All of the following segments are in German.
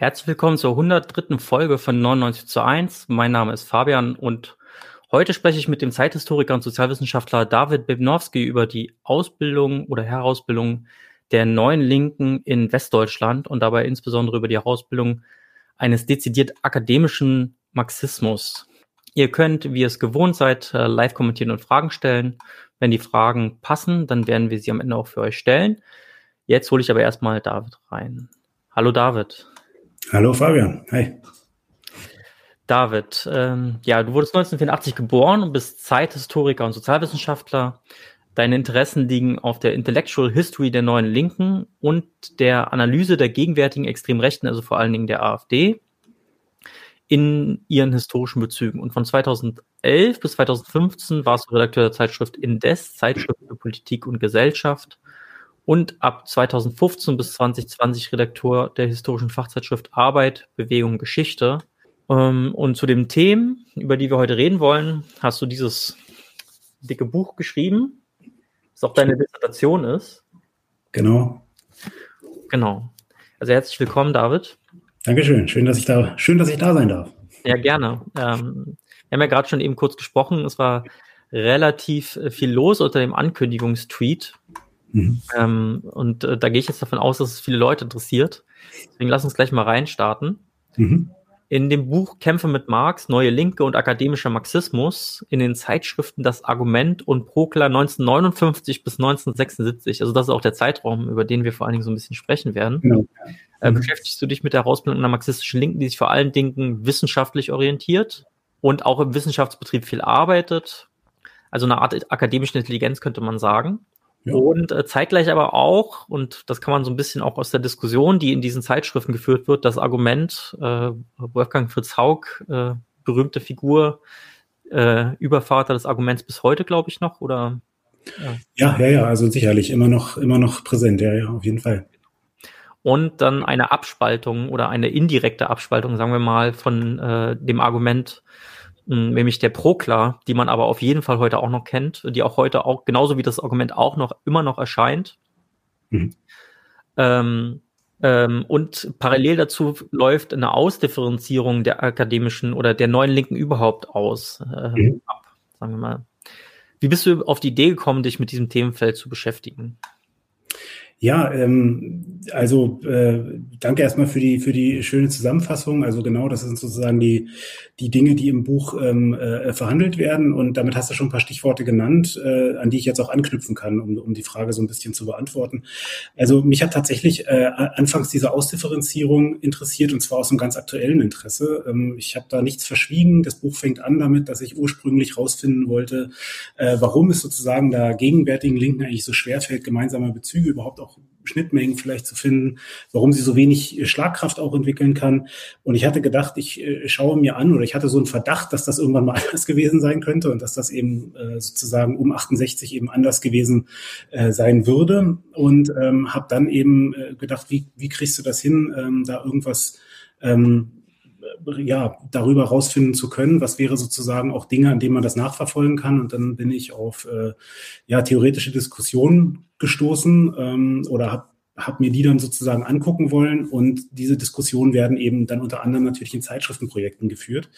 Herzlich willkommen zur 103. Folge von 99 zu 1. Mein Name ist Fabian und heute spreche ich mit dem Zeithistoriker und Sozialwissenschaftler David Bebnowski über die Ausbildung oder Herausbildung der neuen Linken in Westdeutschland und dabei insbesondere über die Herausbildung eines dezidiert akademischen Marxismus. Ihr könnt, wie ihr es gewohnt seid, äh, live kommentieren und Fragen stellen. Wenn die Fragen passen, dann werden wir sie am Ende auch für euch stellen. Jetzt hole ich aber erstmal David rein. Hallo David. Hallo Fabian, hi. David, ähm, ja, du wurdest 1984 geboren und bist Zeithistoriker und Sozialwissenschaftler. Deine Interessen liegen auf der Intellectual History der neuen Linken und der Analyse der gegenwärtigen extremen Rechten, also vor allen Dingen der AfD, in ihren historischen Bezügen. Und von 2011 bis 2015 warst du Redakteur der Zeitschrift Indes, Zeitschrift für Politik und Gesellschaft und ab 2015 bis 2020 Redakteur der historischen Fachzeitschrift Arbeit, Bewegung, Geschichte. Ähm, und zu den Themen, über die wir heute reden wollen, hast du dieses dicke Buch geschrieben, das auch deine Dissertation ist. Genau. Genau. Also herzlich willkommen, David. Dankeschön. Schön, dass ich da, schön, dass ich da sein darf. Ja, gerne. Ähm, wir haben ja gerade schon eben kurz gesprochen. Es war relativ viel los unter dem Ankündigungstweet Mhm. Ähm, und äh, da gehe ich jetzt davon aus, dass es viele Leute interessiert. Deswegen lass uns gleich mal reinstarten. Mhm. In dem Buch Kämpfe mit Marx, Neue Linke und akademischer Marxismus in den Zeitschriften Das Argument und Prokla 1959 bis 1976, also das ist auch der Zeitraum, über den wir vor allen Dingen so ein bisschen sprechen werden, genau. äh, mhm. beschäftigst du dich mit der Herausbildung einer marxistischen Linken, die sich vor allen Dingen wissenschaftlich orientiert und auch im Wissenschaftsbetrieb viel arbeitet. Also eine Art akademische Intelligenz könnte man sagen. Ja. Und äh, zeitgleich aber auch, und das kann man so ein bisschen auch aus der Diskussion, die in diesen Zeitschriften geführt wird, das Argument, äh, Wolfgang Fritz Haug, äh, berühmte Figur, äh, Übervater des Arguments bis heute, glaube ich noch, oder? Ja. ja, ja, ja, also sicherlich immer noch, immer noch präsent, ja, ja, auf jeden Fall. Und dann eine Abspaltung oder eine indirekte Abspaltung, sagen wir mal, von äh, dem Argument, nämlich der Proklar, die man aber auf jeden Fall heute auch noch kennt, die auch heute auch, genauso wie das Argument auch noch immer noch erscheint. Mhm. Ähm, ähm, und parallel dazu läuft eine Ausdifferenzierung der akademischen oder der neuen Linken überhaupt aus, äh, mhm. ab, sagen wir mal. Wie bist du auf die Idee gekommen, dich mit diesem Themenfeld zu beschäftigen? Ja, ähm, also äh, danke erstmal für die für die schöne Zusammenfassung. Also genau, das sind sozusagen die die Dinge, die im Buch ähm, äh, verhandelt werden. Und damit hast du schon ein paar Stichworte genannt, äh, an die ich jetzt auch anknüpfen kann, um, um die Frage so ein bisschen zu beantworten. Also mich hat tatsächlich äh, anfangs diese Ausdifferenzierung interessiert und zwar aus einem ganz aktuellen Interesse. Ähm, ich habe da nichts verschwiegen. Das Buch fängt an damit, dass ich ursprünglich rausfinden wollte, äh, warum es sozusagen da gegenwärtigen Linken eigentlich so schwerfällt, gemeinsame Bezüge überhaupt auch Schnittmengen vielleicht zu finden, warum sie so wenig äh, Schlagkraft auch entwickeln kann. Und ich hatte gedacht, ich äh, schaue mir an oder ich hatte so einen Verdacht, dass das irgendwann mal anders gewesen sein könnte und dass das eben äh, sozusagen um 68 eben anders gewesen sein würde. Und ähm, habe dann eben gedacht, wie, wie kriegst du das hin, ähm, da irgendwas ähm, ja, darüber rausfinden zu können, was wäre sozusagen auch Dinge, an denen man das nachverfolgen kann. Und dann bin ich auf äh, ja, theoretische Diskussionen gestoßen ähm, oder habe hab mir die dann sozusagen angucken wollen. Und diese Diskussionen werden eben dann unter anderem natürlich in Zeitschriftenprojekten geführt.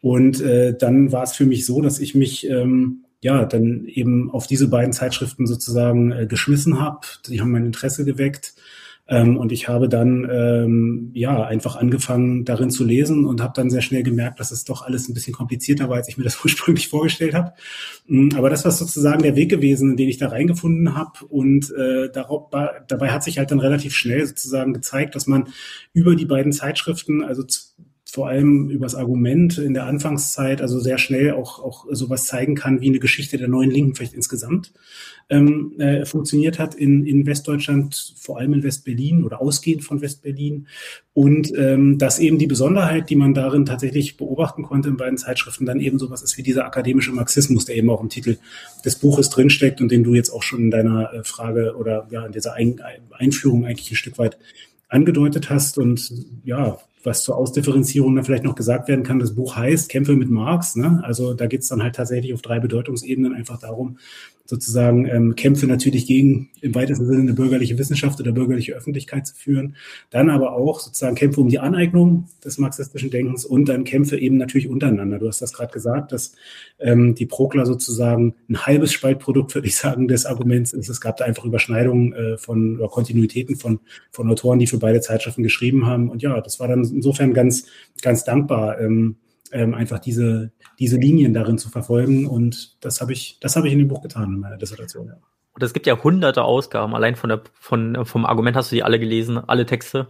Und äh, dann war es für mich so, dass ich mich ähm, ja dann eben auf diese beiden Zeitschriften sozusagen äh, geschmissen habe. Die haben mein Interesse geweckt. Ähm, und ich habe dann ähm, ja einfach angefangen, darin zu lesen und habe dann sehr schnell gemerkt, dass es doch alles ein bisschen komplizierter war, als ich mir das ursprünglich vorgestellt habe. Mm, aber das war sozusagen der Weg gewesen, in den ich da reingefunden habe. Und äh, darauf, dabei hat sich halt dann relativ schnell sozusagen gezeigt, dass man über die beiden Zeitschriften, also vor allem übers Argument in der Anfangszeit, also sehr schnell auch, auch sowas zeigen kann, wie eine Geschichte der neuen Linken vielleicht insgesamt ähm, äh, funktioniert hat in, in Westdeutschland, vor allem in Westberlin oder ausgehend von Westberlin. Und ähm, dass eben die Besonderheit, die man darin tatsächlich beobachten konnte in beiden Zeitschriften, dann eben sowas ist wie dieser akademische Marxismus, der eben auch im Titel des Buches drinsteckt und den du jetzt auch schon in deiner äh, Frage oder ja in dieser Ein Einführung eigentlich ein Stück weit angedeutet hast. Und ja, was zur Ausdifferenzierung dann vielleicht noch gesagt werden kann, das Buch heißt Kämpfe mit Marx. Ne? Also da geht es dann halt tatsächlich auf drei Bedeutungsebenen einfach darum, sozusagen ähm, Kämpfe natürlich gegen im weitesten Sinne eine bürgerliche Wissenschaft oder bürgerliche Öffentlichkeit zu führen. Dann aber auch sozusagen Kämpfe um die Aneignung des marxistischen Denkens und dann Kämpfe eben natürlich untereinander. Du hast das gerade gesagt, dass ähm, die Prokla sozusagen ein halbes Spaltprodukt, würde ich sagen, des Arguments ist. Es gab da einfach Überschneidungen äh, von oder Kontinuitäten von, von Autoren, die für beide Zeitschriften geschrieben haben. Und ja, das war dann insofern ganz, ganz dankbar. Ähm, ähm, einfach diese, diese Linien darin zu verfolgen. Und das habe ich, das habe ich in dem Buch getan in meiner Dissertation. Ja. Und es gibt ja hunderte Ausgaben. Allein von der, von, vom Argument hast du die alle gelesen, alle Texte.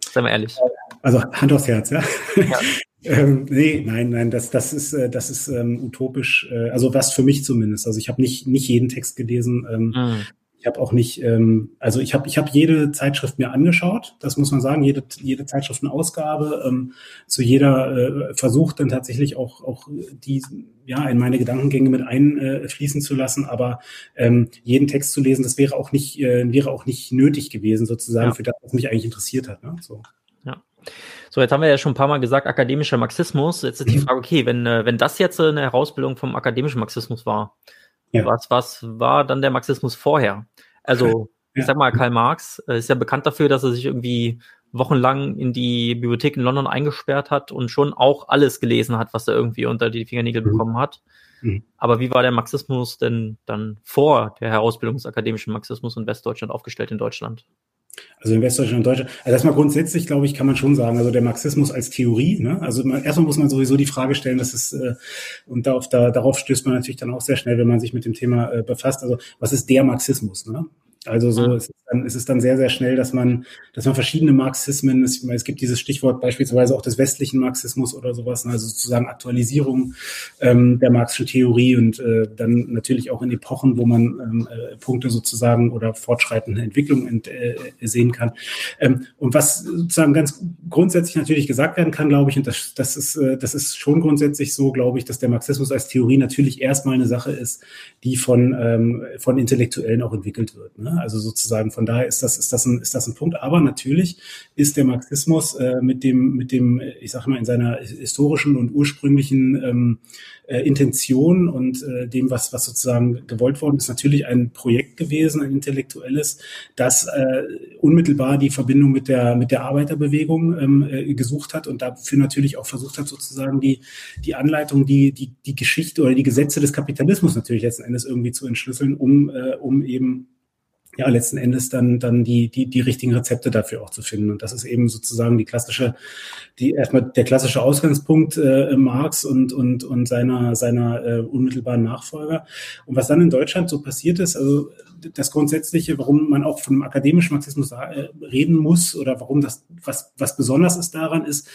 Seien wir ehrlich. Also Hand aufs Herz, ja. ja. ähm, nee, nein, nein, das, das ist, äh, das ist ähm, utopisch. Äh, also was für mich zumindest. Also ich habe nicht, nicht jeden Text gelesen. Ähm, mhm. Ich habe auch nicht, ähm, also ich habe ich hab jede Zeitschrift mir angeschaut, das muss man sagen, jede, jede Zeitschriftenausgabe, ähm, zu jeder äh, versucht dann tatsächlich auch, auch die ja in meine Gedankengänge mit einfließen äh, zu lassen, aber ähm, jeden Text zu lesen, das wäre auch nicht, äh, wäre auch nicht nötig gewesen, sozusagen, ja. für das, was mich eigentlich interessiert hat. Ne? So. Ja. So, jetzt haben wir ja schon ein paar Mal gesagt, akademischer Marxismus. Jetzt ist die. Frage, okay, wenn, äh, wenn das jetzt eine Herausbildung vom akademischen Marxismus war, ja. Was, was war dann der Marxismus vorher? Also, ja. ich sag mal, Karl Marx äh, ist ja bekannt dafür, dass er sich irgendwie wochenlang in die Bibliothek in London eingesperrt hat und schon auch alles gelesen hat, was er irgendwie unter die Fingernägel mhm. bekommen hat. Mhm. Aber wie war der Marxismus denn dann vor der Herausbildung des akademischen Marxismus in Westdeutschland aufgestellt in Deutschland? Also in Westdeutschland und Deutschland. Also erstmal grundsätzlich, glaube ich, kann man schon sagen, also der Marxismus als Theorie, ne? Also man, erstmal muss man sowieso die Frage stellen, dass es, äh, und darauf, da, darauf stößt man natürlich dann auch sehr schnell, wenn man sich mit dem Thema äh, befasst. Also was ist der Marxismus? Ne? Also so ist es, dann, ist es dann sehr, sehr schnell, dass man, dass man verschiedene Marxismen, es, es gibt dieses Stichwort beispielsweise auch des westlichen Marxismus oder sowas, ne, also sozusagen Aktualisierung ähm, der marxischen Theorie und äh, dann natürlich auch in Epochen, wo man ähm, äh, Punkte sozusagen oder fortschreitende Entwicklungen ent, äh, sehen kann. Ähm, und was sozusagen ganz grundsätzlich natürlich gesagt werden kann, glaube ich, und das, das ist, äh, das ist schon grundsätzlich so, glaube ich, dass der Marxismus als Theorie natürlich erstmal eine Sache ist, die von, ähm, von Intellektuellen auch entwickelt wird. Ne? Also sozusagen von daher ist das, ist das ein, ist das ein Punkt. Aber natürlich ist der Marxismus äh, mit dem, mit dem, ich sage mal, in seiner historischen und ursprünglichen ähm, äh, Intention und äh, dem, was, was sozusagen gewollt worden ist, natürlich ein Projekt gewesen, ein intellektuelles, das äh, unmittelbar die Verbindung mit der, mit der Arbeiterbewegung ähm, äh, gesucht hat und dafür natürlich auch versucht hat, sozusagen die, die Anleitung, die, die, die Geschichte oder die Gesetze des Kapitalismus natürlich letzten Endes irgendwie zu entschlüsseln, um, äh, um eben ja letzten Endes dann dann die die die richtigen Rezepte dafür auch zu finden. Und das ist eben sozusagen die klassische die erstmal der klassische Ausgangspunkt äh, Marx und und und seiner seiner äh, unmittelbaren Nachfolger. Und was dann in Deutschland so passiert ist also das Grundsätzliche, warum man auch von einem akademischen Marxismus äh, reden muss oder warum das was was besonders ist daran ist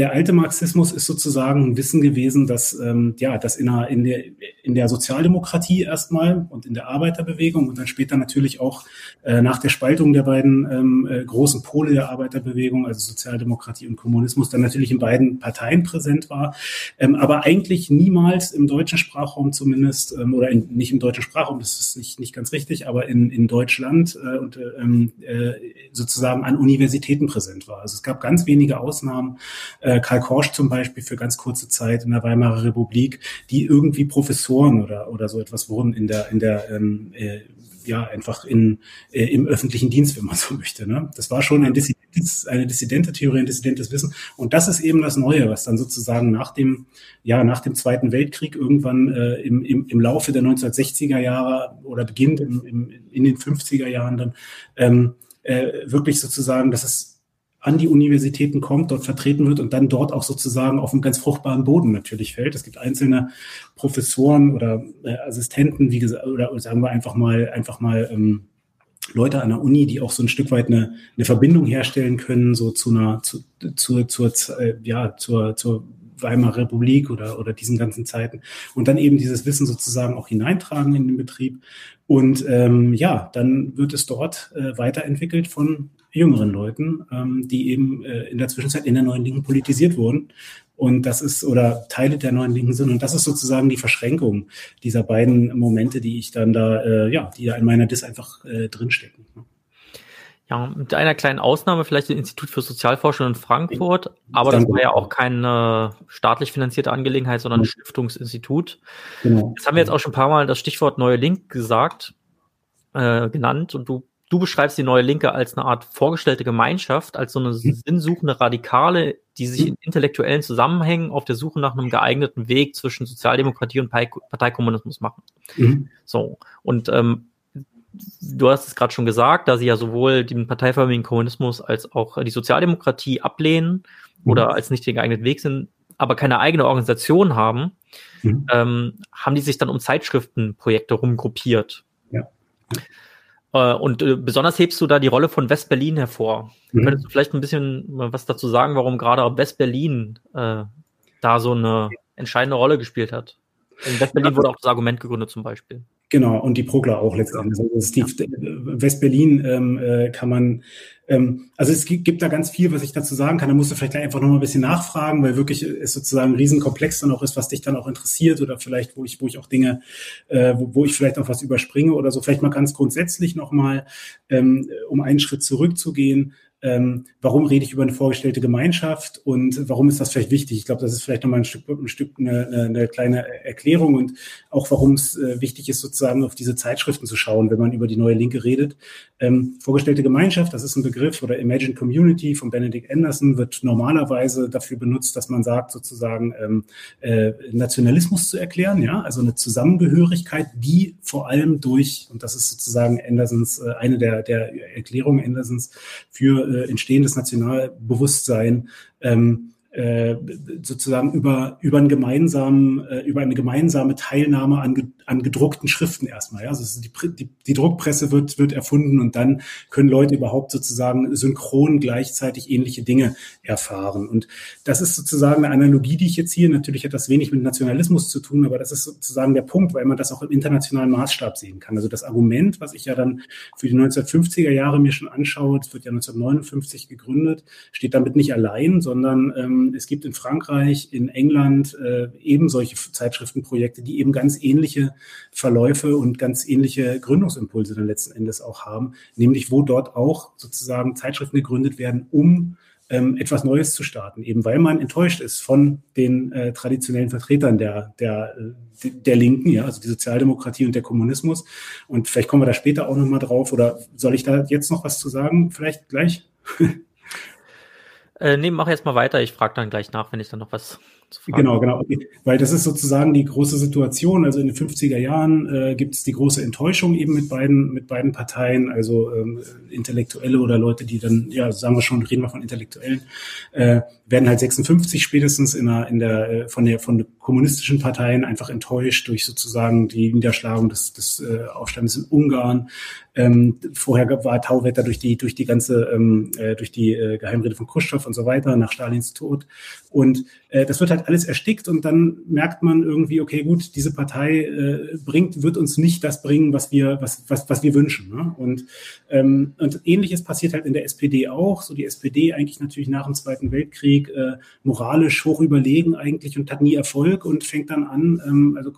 der alte Marxismus ist sozusagen ein Wissen gewesen, dass ähm, ja, dass in der, in der in der Sozialdemokratie erstmal und in der Arbeiterbewegung und dann später natürlich auch äh, nach der Spaltung der beiden ähm, äh, großen Pole der Arbeiterbewegung, also Sozialdemokratie und Kommunismus, dann natürlich in beiden Parteien präsent war, ähm, aber eigentlich niemals im deutschen Sprachraum zumindest ähm, oder in, nicht im deutschen Sprachraum, das ist nicht nicht ganz richtig, aber in in Deutschland äh, und ähm, äh, sozusagen an Universitäten präsent war. Also es gab ganz wenige Ausnahmen Karl Korsch zum Beispiel für ganz kurze Zeit in der Weimarer Republik, die irgendwie Professoren oder, oder so etwas wurden in der, in der ähm, äh, ja, einfach in, äh, im öffentlichen Dienst, wenn man so möchte. Ne? Das war schon ein dissidentes, eine dissidente Theorie, ein dissidentes Wissen. Und das ist eben das Neue, was dann sozusagen nach dem, ja, nach dem Zweiten Weltkrieg irgendwann äh, im, im, im Laufe der 1960er Jahre oder beginnt im, im, in den 50er Jahren dann ähm, äh, wirklich sozusagen, dass es an die Universitäten kommt, dort vertreten wird und dann dort auch sozusagen auf einem ganz fruchtbaren Boden natürlich fällt. Es gibt einzelne Professoren oder äh, Assistenten, wie gesagt, oder, sagen wir einfach mal, einfach mal ähm, Leute an der Uni, die auch so ein Stück weit eine, eine Verbindung herstellen können, so zu einer, zu, zu, zur, äh, ja, zur, zur Weimarer Republik oder, oder diesen ganzen Zeiten und dann eben dieses Wissen sozusagen auch hineintragen in den Betrieb. Und ähm, ja, dann wird es dort äh, weiterentwickelt von jüngeren Leuten, ähm, die eben äh, in der Zwischenzeit in der neuen Linken politisiert wurden. Und das ist, oder Teile der neuen Linken sind. Und das ist sozusagen die Verschränkung dieser beiden Momente, die ich dann da, äh, ja, die da in meiner Dis einfach äh, drinstecken. Ja, mit einer kleinen Ausnahme, vielleicht das Institut für Sozialforschung in Frankfurt, aber das war ja auch keine staatlich finanzierte Angelegenheit, sondern ein Stiftungsinstitut. Genau. Jetzt haben wir jetzt auch schon ein paar Mal das Stichwort neue Link gesagt, äh, genannt und du, du beschreibst die neue Linke als eine Art vorgestellte Gemeinschaft, als so eine mhm. sinnsuchende Radikale, die sich in intellektuellen Zusammenhängen auf der Suche nach einem geeigneten Weg zwischen Sozialdemokratie und Parteikommunismus machen. Mhm. So. Und ähm, du hast es gerade schon gesagt, da sie ja sowohl den parteiförmigen Kommunismus als auch die Sozialdemokratie ablehnen mhm. oder als nicht den geeigneten Weg sind, aber keine eigene Organisation haben, mhm. ähm, haben die sich dann um Zeitschriftenprojekte rumgruppiert. Ja. Äh, und äh, besonders hebst du da die Rolle von West-Berlin hervor. Mhm. Könntest du vielleicht ein bisschen was dazu sagen, warum gerade West-Berlin äh, da so eine entscheidende Rolle gespielt hat? In West-Berlin wurde auch das Argument gegründet zum Beispiel. Genau, und die Progler auch letztendlich. Also Steve, West-Berlin ähm, äh, kann man, ähm, also es gibt da ganz viel, was ich dazu sagen kann. Da musst du vielleicht einfach noch mal ein bisschen nachfragen, weil wirklich es sozusagen ein Riesenkomplex dann auch ist, was dich dann auch interessiert oder vielleicht, wo ich, wo ich auch Dinge, äh, wo, wo ich vielleicht auch was überspringe oder so. Vielleicht mal ganz grundsätzlich noch mal, ähm, um einen Schritt zurückzugehen ähm, warum rede ich über eine vorgestellte Gemeinschaft und warum ist das vielleicht wichtig? Ich glaube, das ist vielleicht nochmal ein Stück, ein Stück eine, eine kleine Erklärung und auch warum es äh, wichtig ist, sozusagen auf diese Zeitschriften zu schauen, wenn man über die neue Linke redet. Ähm, vorgestellte Gemeinschaft, das ist ein Begriff oder Imagine Community von Benedict Anderson wird normalerweise dafür benutzt, dass man sagt, sozusagen ähm, äh, Nationalismus zu erklären, ja, also eine Zusammengehörigkeit, die vor allem durch, und das ist sozusagen Andersons, äh, eine der, der Erklärungen Andersons für äh, entstehendes Nationalbewusstsein ähm, äh, sozusagen über über einen gemeinsamen äh, über eine gemeinsame Teilnahme an, an gedruckten Schriften erstmal ja. Also die, die, die Druckpresse wird wird erfunden und dann können Leute überhaupt sozusagen synchron gleichzeitig ähnliche Dinge erfahren. Und das ist sozusagen eine Analogie die ich jetzt hier natürlich hat das wenig mit Nationalismus zu tun aber das ist sozusagen der Punkt weil man das auch im internationalen Maßstab sehen kann. Also das Argument was ich ja dann für die 1950er Jahre mir schon anschaue es wird ja 1959 gegründet steht damit nicht allein sondern ähm, ähm, es gibt in Frankreich, in England äh, eben solche Zeitschriftenprojekte, die eben ganz ähnliche Verläufe und ganz ähnliche Gründungsimpulse dann letzten Endes auch haben, nämlich wo dort auch sozusagen Zeitschriften gegründet werden, um ähm, etwas Neues zu starten, eben weil man enttäuscht ist von den äh, traditionellen Vertretern der, der, äh, der Linken, ja, also die Sozialdemokratie und der Kommunismus. Und vielleicht kommen wir da später auch nochmal drauf. Oder soll ich da jetzt noch was zu sagen? Vielleicht gleich? Äh, nee, mach jetzt mal weiter. Ich frage dann gleich nach, wenn ich dann noch was Genau, genau. Weil das ist sozusagen die große Situation. Also in den 50er Jahren äh, gibt es die große Enttäuschung eben mit beiden, mit beiden Parteien, also ähm, Intellektuelle oder Leute, die dann, ja, sagen wir schon, reden wir von Intellektuellen, äh, werden halt 56 spätestens in der, in der, äh, von der, von kommunistischen Parteien einfach enttäuscht durch sozusagen die Niederschlagung des, des äh, Aufstandes in Ungarn. Ähm, vorher war Tauwetter durch die, durch die ganze, ähm, äh, durch die äh, Geheimrede von Khrushchev und so weiter nach Stalins Tod. Und äh, das wird halt alles erstickt und dann merkt man irgendwie, okay, gut, diese Partei äh, bringt, wird uns nicht das bringen, was wir, was, was, was wir wünschen. Ne? Und, ähm, und ähnliches passiert halt in der SPD auch. So die SPD eigentlich natürlich nach dem Zweiten Weltkrieg äh, moralisch hoch überlegen eigentlich und hat nie Erfolg und fängt dann an, ähm, also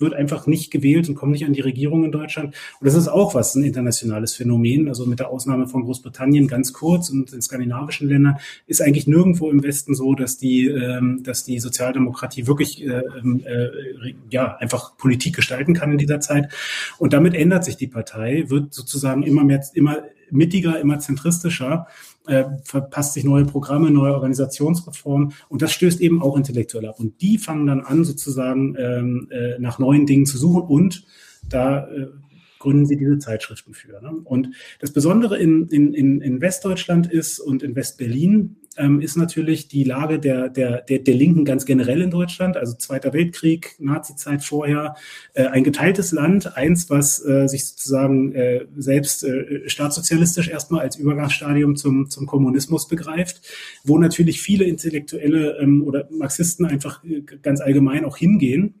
wird einfach nicht gewählt und kommt nicht an die Regierung in Deutschland. Und das ist auch was, ein internationales Phänomen. Also mit der Ausnahme von Großbritannien ganz kurz und in skandinavischen Ländern ist eigentlich nirgendwo im Westen so, dass die, ähm, dass die Sozialdemokratie wirklich äh, ähm, äh, ja einfach Politik gestalten kann in dieser Zeit. Und damit ändert sich die Partei, wird sozusagen immer mehr, immer mittiger, immer zentristischer äh, verpasst sich neue Programme, neue Organisationsreformen und das stößt eben auch intellektuell ab. Und die fangen dann an, sozusagen ähm, äh, nach neuen Dingen zu suchen und da äh, gründen sie diese Zeitschriften für. Ne? Und das Besondere in, in, in Westdeutschland ist und in Westberlin ähm, ist natürlich die Lage der, der, der, der Linken ganz generell in Deutschland, also Zweiter Weltkrieg, Nazizeit vorher, äh, ein geteiltes Land, eins, was äh, sich sozusagen äh, selbst äh, staatssozialistisch erstmal als Übergangsstadium zum, zum Kommunismus begreift, wo natürlich viele Intellektuelle ähm, oder Marxisten einfach äh, ganz allgemein auch hingehen.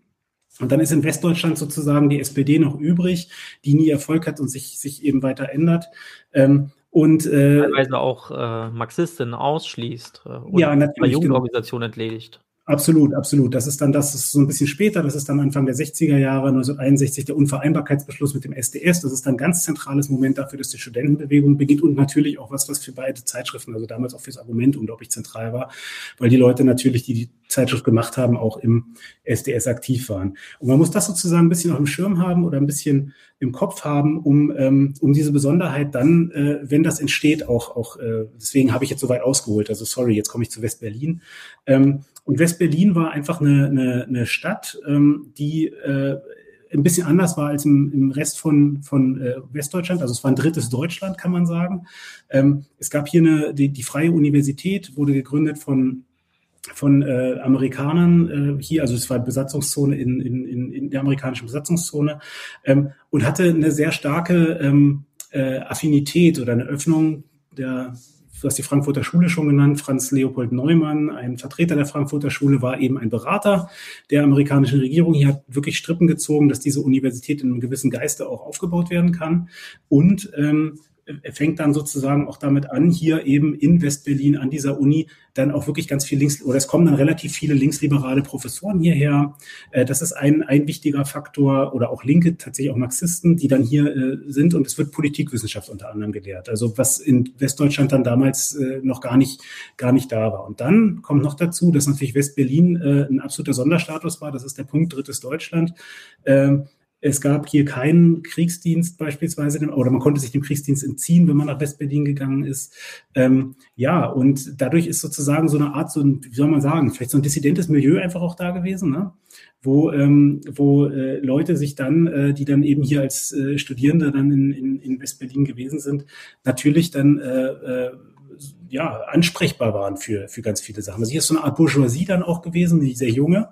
Und dann ist in Westdeutschland sozusagen die SPD noch übrig, die nie Erfolg hat und sich, sich eben weiter ändert. Ähm, und äh, teilweise auch äh, Marxistinnen ausschließt äh, und ja, natürlich, Jugendorganisation genau. entledigt. Absolut, absolut. Das ist dann das ist so ein bisschen später, das ist dann Anfang der 60er Jahre, 1961 der Unvereinbarkeitsbeschluss mit dem SDS. Das ist dann ein ganz zentrales Moment dafür, dass die Studentenbewegung beginnt und natürlich auch was, was für beide Zeitschriften, also damals auch fürs Argument unglaublich zentral war, weil die Leute natürlich, die die Zeitschrift gemacht haben, auch im SDS aktiv waren. Und man muss das sozusagen ein bisschen auf dem Schirm haben oder ein bisschen im Kopf haben, um, ähm, um diese Besonderheit dann, äh, wenn das entsteht, auch, auch äh, deswegen habe ich jetzt so weit ausgeholt. Also sorry, jetzt komme ich zu West-Berlin. Ähm, und West-Berlin war einfach eine, eine, eine Stadt, ähm, die äh, ein bisschen anders war als im, im Rest von, von äh, Westdeutschland. Also es war ein drittes Deutschland, kann man sagen. Ähm, es gab hier eine, die, die Freie Universität, wurde gegründet von von äh, Amerikanern äh, hier, also es war Besatzungszone in, in, in, in der amerikanischen Besatzungszone ähm, und hatte eine sehr starke ähm, äh, Affinität oder eine Öffnung der du hast die Frankfurter Schule schon genannt, Franz Leopold Neumann, ein Vertreter der Frankfurter Schule, war eben ein Berater der amerikanischen Regierung. Hier hat wirklich Strippen gezogen, dass diese Universität in einem gewissen Geiste auch aufgebaut werden kann. Und ähm, fängt dann sozusagen auch damit an, hier eben in Westberlin an dieser Uni dann auch wirklich ganz viel links, oder es kommen dann relativ viele linksliberale Professoren hierher. Äh, das ist ein, ein wichtiger Faktor oder auch Linke, tatsächlich auch Marxisten, die dann hier äh, sind und es wird Politikwissenschaft unter anderem gelehrt. Also was in Westdeutschland dann damals äh, noch gar nicht, gar nicht da war. Und dann kommt noch dazu, dass natürlich Westberlin ein absoluter Sonderstatus war. Das ist der Punkt drittes Deutschland. Es gab hier keinen Kriegsdienst beispielsweise, oder man konnte sich dem Kriegsdienst entziehen, wenn man nach Westberlin gegangen ist. Ähm, ja, und dadurch ist sozusagen so eine Art, so ein, wie soll man sagen, vielleicht so ein dissidentes Milieu einfach auch da gewesen, ne? wo, ähm, wo äh, Leute sich dann, äh, die dann eben hier als äh, Studierende dann in, in, in Westberlin gewesen sind, natürlich dann äh, äh, ja, ansprechbar waren für, für ganz viele Sachen. Also hier ist so eine Art Bourgeoisie dann auch gewesen, die sehr junge,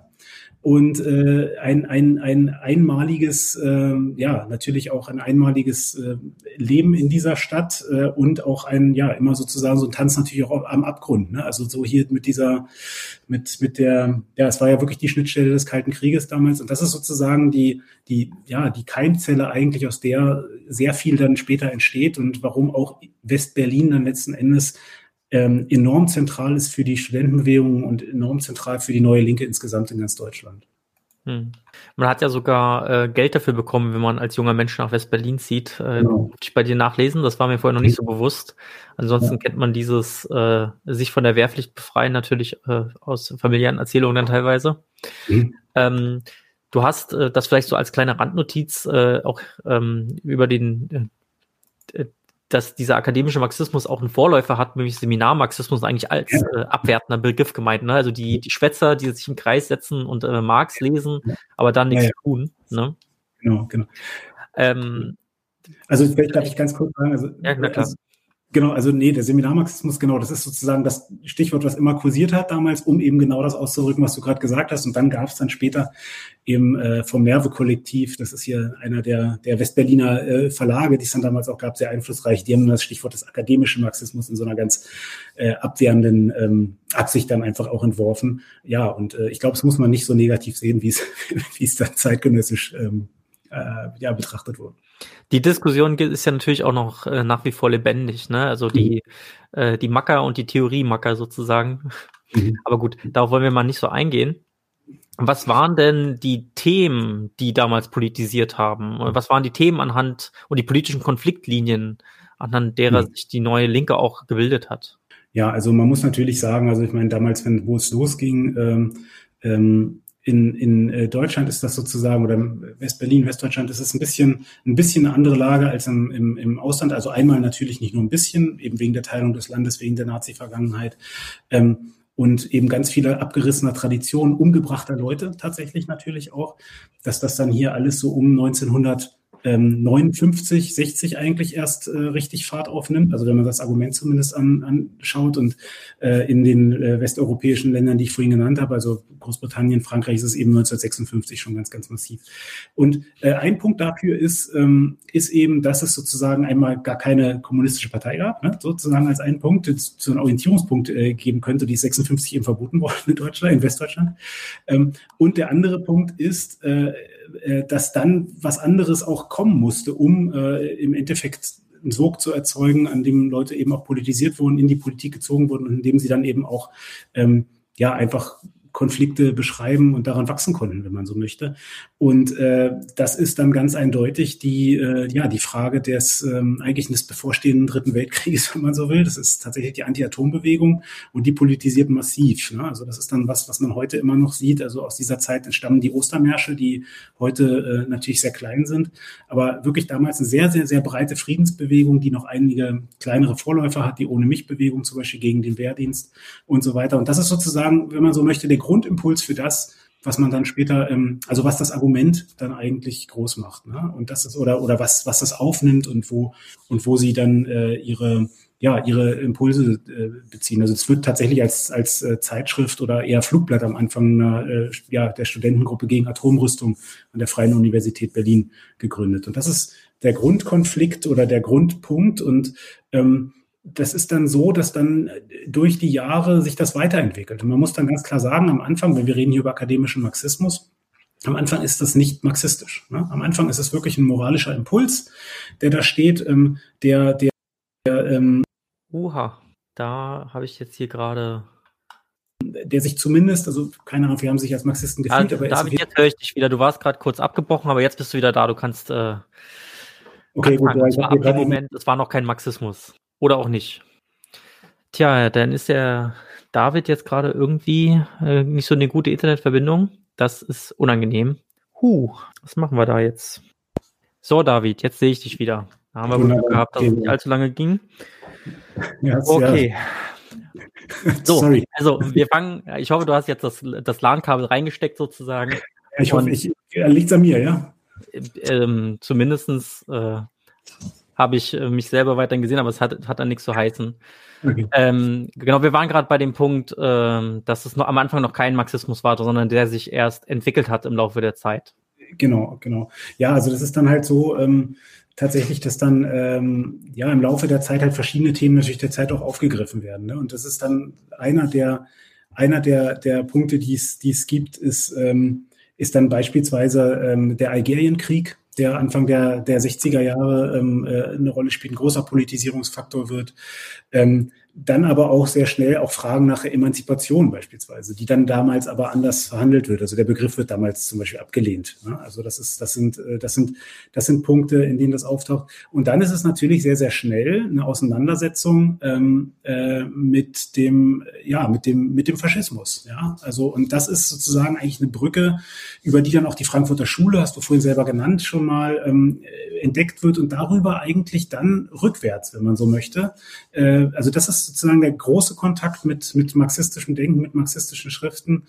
und äh, ein, ein, ein einmaliges, äh, ja, natürlich auch ein einmaliges äh, Leben in dieser Stadt äh, und auch ein, ja, immer sozusagen so ein Tanz natürlich auch am Abgrund. Ne? Also so hier mit dieser, mit, mit der, ja, es war ja wirklich die Schnittstelle des Kalten Krieges damals und das ist sozusagen die, die, ja, die Keimzelle eigentlich, aus der sehr viel dann später entsteht und warum auch West-Berlin dann letzten Endes ähm, enorm zentral ist für die Studentenbewegung und enorm zentral für die neue Linke insgesamt in ganz Deutschland. Hm. Man hat ja sogar äh, Geld dafür bekommen, wenn man als junger Mensch nach West-Berlin zieht. Äh, genau. Ich bei dir nachlesen, das war mir vorher noch nicht so bewusst. Ansonsten ja. kennt man dieses äh, sich von der Wehrpflicht befreien natürlich äh, aus familiären Erzählungen dann teilweise. Mhm. Ähm, du hast äh, das vielleicht so als kleine Randnotiz äh, auch ähm, über den äh, dass dieser akademische Marxismus auch einen Vorläufer hat, nämlich Seminarmarxismus eigentlich als äh, abwertender Begriff gemeint. Ne? Also die, die Schwätzer, die sich im Kreis setzen und äh, Marx lesen, aber dann nichts ja, ja. tun. Ne? Genau, genau. Ähm, also vielleicht darf ich ganz kurz sagen, also, ja, klar. Also, Genau, also nee, der Seminarmarxismus, genau, das ist sozusagen das Stichwort, was immer kursiert hat damals, um eben genau das auszudrücken, was du gerade gesagt hast. Und dann gab es dann später eben äh, vom Nerve-Kollektiv, das ist hier einer der, der Westberliner äh, Verlage, die es dann damals auch gab, sehr einflussreich, die haben das Stichwort des akademischen Marxismus in so einer ganz äh, abwehrenden ähm, Absicht dann einfach auch entworfen. Ja, und äh, ich glaube, es muss man nicht so negativ sehen, wie es wie es dann zeitgenössisch ähm, äh, ja, betrachtet wurde. Die Diskussion ist ja natürlich auch noch äh, nach wie vor lebendig, ne? Also die, mhm. äh, die Macker und die Theorie-Macker sozusagen. Mhm. Aber gut, darauf wollen wir mal nicht so eingehen. Was waren denn die Themen, die damals politisiert haben? Was waren die Themen anhand und die politischen Konfliktlinien, anhand derer mhm. sich die neue Linke auch gebildet hat? Ja, also man muss natürlich sagen, also ich meine, damals, wenn wo es losging, ähm, ähm, in, in äh, Deutschland ist das sozusagen, oder West-Berlin, Westdeutschland ist es ein bisschen, ein bisschen eine andere Lage als im, im, im Ausland. Also einmal natürlich nicht nur ein bisschen, eben wegen der Teilung des Landes, wegen der Nazi-Vergangenheit. Ähm, und eben ganz viele abgerissener Traditionen, umgebrachter Leute tatsächlich natürlich auch, dass das dann hier alles so um 1900 ähm, 59, 60 eigentlich erst äh, richtig Fahrt aufnimmt. Also wenn man das Argument zumindest an, anschaut und äh, in den äh, westeuropäischen Ländern, die ich vorhin genannt habe, also Großbritannien, Frankreich, ist es eben 1956 schon ganz, ganz massiv. Und äh, ein Punkt dafür ist, ähm, ist eben, dass es sozusagen einmal gar keine kommunistische Partei gab, ne? sozusagen als einen Punkt, so einen Orientierungspunkt äh, geben könnte, die ist 56 eben verboten worden in Deutschland, in Westdeutschland. Ähm, und der andere Punkt ist, äh, äh, dass dann was anderes auch kommen musste, um äh, im Endeffekt einen Sog zu erzeugen, an dem Leute eben auch politisiert wurden, in die Politik gezogen wurden und in dem sie dann eben auch ähm, ja einfach Grundkonflikte beschreiben und daran wachsen konnten, wenn man so möchte. Und äh, das ist dann ganz eindeutig die, äh, ja, die Frage des ähm, eigentlich des bevorstehenden Dritten Weltkrieges, wenn man so will. Das ist tatsächlich die Anti-Atom-Bewegung und die politisiert massiv. Ne? Also das ist dann was, was man heute immer noch sieht. Also aus dieser Zeit entstammen die Ostermärsche, die heute äh, natürlich sehr klein sind, aber wirklich damals eine sehr, sehr, sehr breite Friedensbewegung, die noch einige kleinere Vorläufer hat, die ohne mich Bewegung zum Beispiel gegen den Wehrdienst und so weiter. Und das ist sozusagen, wenn man so möchte, der Grundimpuls für das, was man dann später, ähm, also was das Argument dann eigentlich groß macht, ne? Und das ist oder oder was was das aufnimmt und wo und wo sie dann äh, ihre ja ihre Impulse äh, beziehen. Also es wird tatsächlich als als äh, Zeitschrift oder eher Flugblatt am Anfang einer, äh, ja der Studentengruppe gegen Atomrüstung an der Freien Universität Berlin gegründet. Und das ist der Grundkonflikt oder der Grundpunkt und ähm, das ist dann so, dass dann durch die Jahre sich das weiterentwickelt. Und man muss dann ganz klar sagen, am Anfang, wenn wir reden hier über akademischen Marxismus, am Anfang ist das nicht marxistisch. Ne? Am Anfang ist es wirklich ein moralischer Impuls, der da steht, ähm, der, der, der ähm, Uha, da habe ich jetzt hier gerade der sich zumindest, also keine Ahnung, wir haben sich als Marxisten gefühlt, ja, aber David, jetzt höre ich dich wieder. Du warst gerade kurz abgebrochen, aber jetzt bist du wieder da. Du kannst. Äh, okay, gut. Ja, ich war Moment, es war noch kein Marxismus. Oder auch nicht. Tja, dann ist der David jetzt gerade irgendwie äh, nicht so eine gute Internetverbindung. Das ist unangenehm. Huh, was machen wir da jetzt? So, David, jetzt sehe ich dich wieder. Da haben wir Glück gehabt, dass es nicht allzu lange ging. Ja, okay. Ja. So, Sorry. also wir fangen, ich hoffe, du hast jetzt das, das LAN-Kabel reingesteckt sozusagen. ich hoffe, ich, liegt an mir, ja? Ähm, zumindestens äh, habe ich äh, mich selber weiterhin gesehen, aber es hat, hat dann nichts zu heißen. Okay. Ähm, genau, wir waren gerade bei dem Punkt, ähm, dass es noch am Anfang noch kein Marxismus war, sondern der sich erst entwickelt hat im Laufe der Zeit. Genau, genau. Ja, also das ist dann halt so ähm, tatsächlich, dass dann ähm, ja im Laufe der Zeit halt verschiedene Themen natürlich der Zeit auch aufgegriffen werden. Ne? Und das ist dann einer der einer der der Punkte, die es die es gibt, ist ähm, ist dann beispielsweise ähm, der Algerienkrieg, der Anfang der, der 60er Jahre ähm, äh, eine Rolle spielt, ein großer Politisierungsfaktor wird. Ähm, dann aber auch sehr schnell auch Fragen nach Emanzipation beispielsweise, die dann damals aber anders verhandelt wird. Also der Begriff wird damals zum Beispiel abgelehnt. Ne? Also das ist, das sind, äh, das sind, das sind Punkte, in denen das auftaucht. Und dann ist es natürlich sehr, sehr schnell eine Auseinandersetzung ähm, äh, mit dem, ja, mit dem, mit dem Faschismus. Ja, also und das ist sozusagen eigentlich eine Brücke, über die dann auch die Frankfurter Schule, hast du vorhin selber genannt, schon mal ähm, entdeckt wird und darüber eigentlich dann rückwärts, wenn man so möchte. Äh, also das ist sozusagen der große Kontakt mit, mit marxistischem Denken, mit marxistischen Schriften.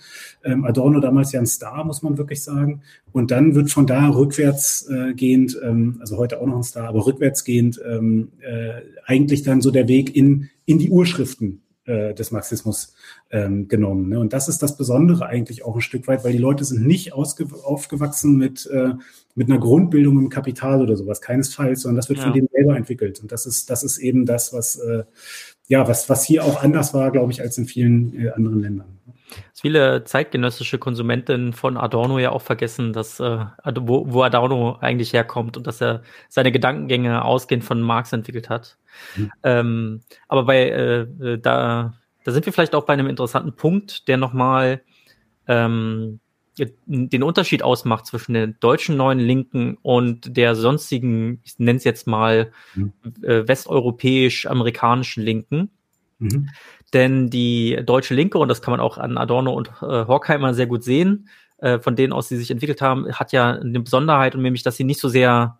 Ähm, Adorno damals ja ein Star, muss man wirklich sagen. Und dann wird von da rückwärts äh, gehend, ähm, also heute auch noch ein Star, aber rückwärts gehend ähm, äh, eigentlich dann so der Weg in, in die Urschriften äh, des Marxismus ähm, genommen. Ne? Und das ist das Besondere eigentlich auch ein Stück weit, weil die Leute sind nicht aufgewachsen mit, äh, mit einer Grundbildung im Kapital oder sowas, keinesfalls, sondern das wird ja. von denen selber entwickelt. Und das ist, das ist eben das, was, äh, ja, was, was hier auch anders war, glaube ich, als in vielen äh, anderen Ländern. Dass viele zeitgenössische Konsumenten von Adorno ja auch vergessen, dass äh, wo, wo Adorno eigentlich herkommt und dass er seine Gedankengänge ausgehend von Marx entwickelt hat. Mhm. Ähm, aber bei äh, äh da, da sind wir vielleicht auch bei einem interessanten Punkt, der nochmal ähm, den Unterschied ausmacht zwischen der deutschen neuen Linken und der sonstigen, ich nenne es jetzt mal, mhm. äh, westeuropäisch-amerikanischen Linken. Mhm. Denn die deutsche Linke, und das kann man auch an Adorno und äh, Horkheimer sehr gut sehen, äh, von denen aus sie sich entwickelt haben, hat ja eine Besonderheit, und nämlich, dass sie nicht so sehr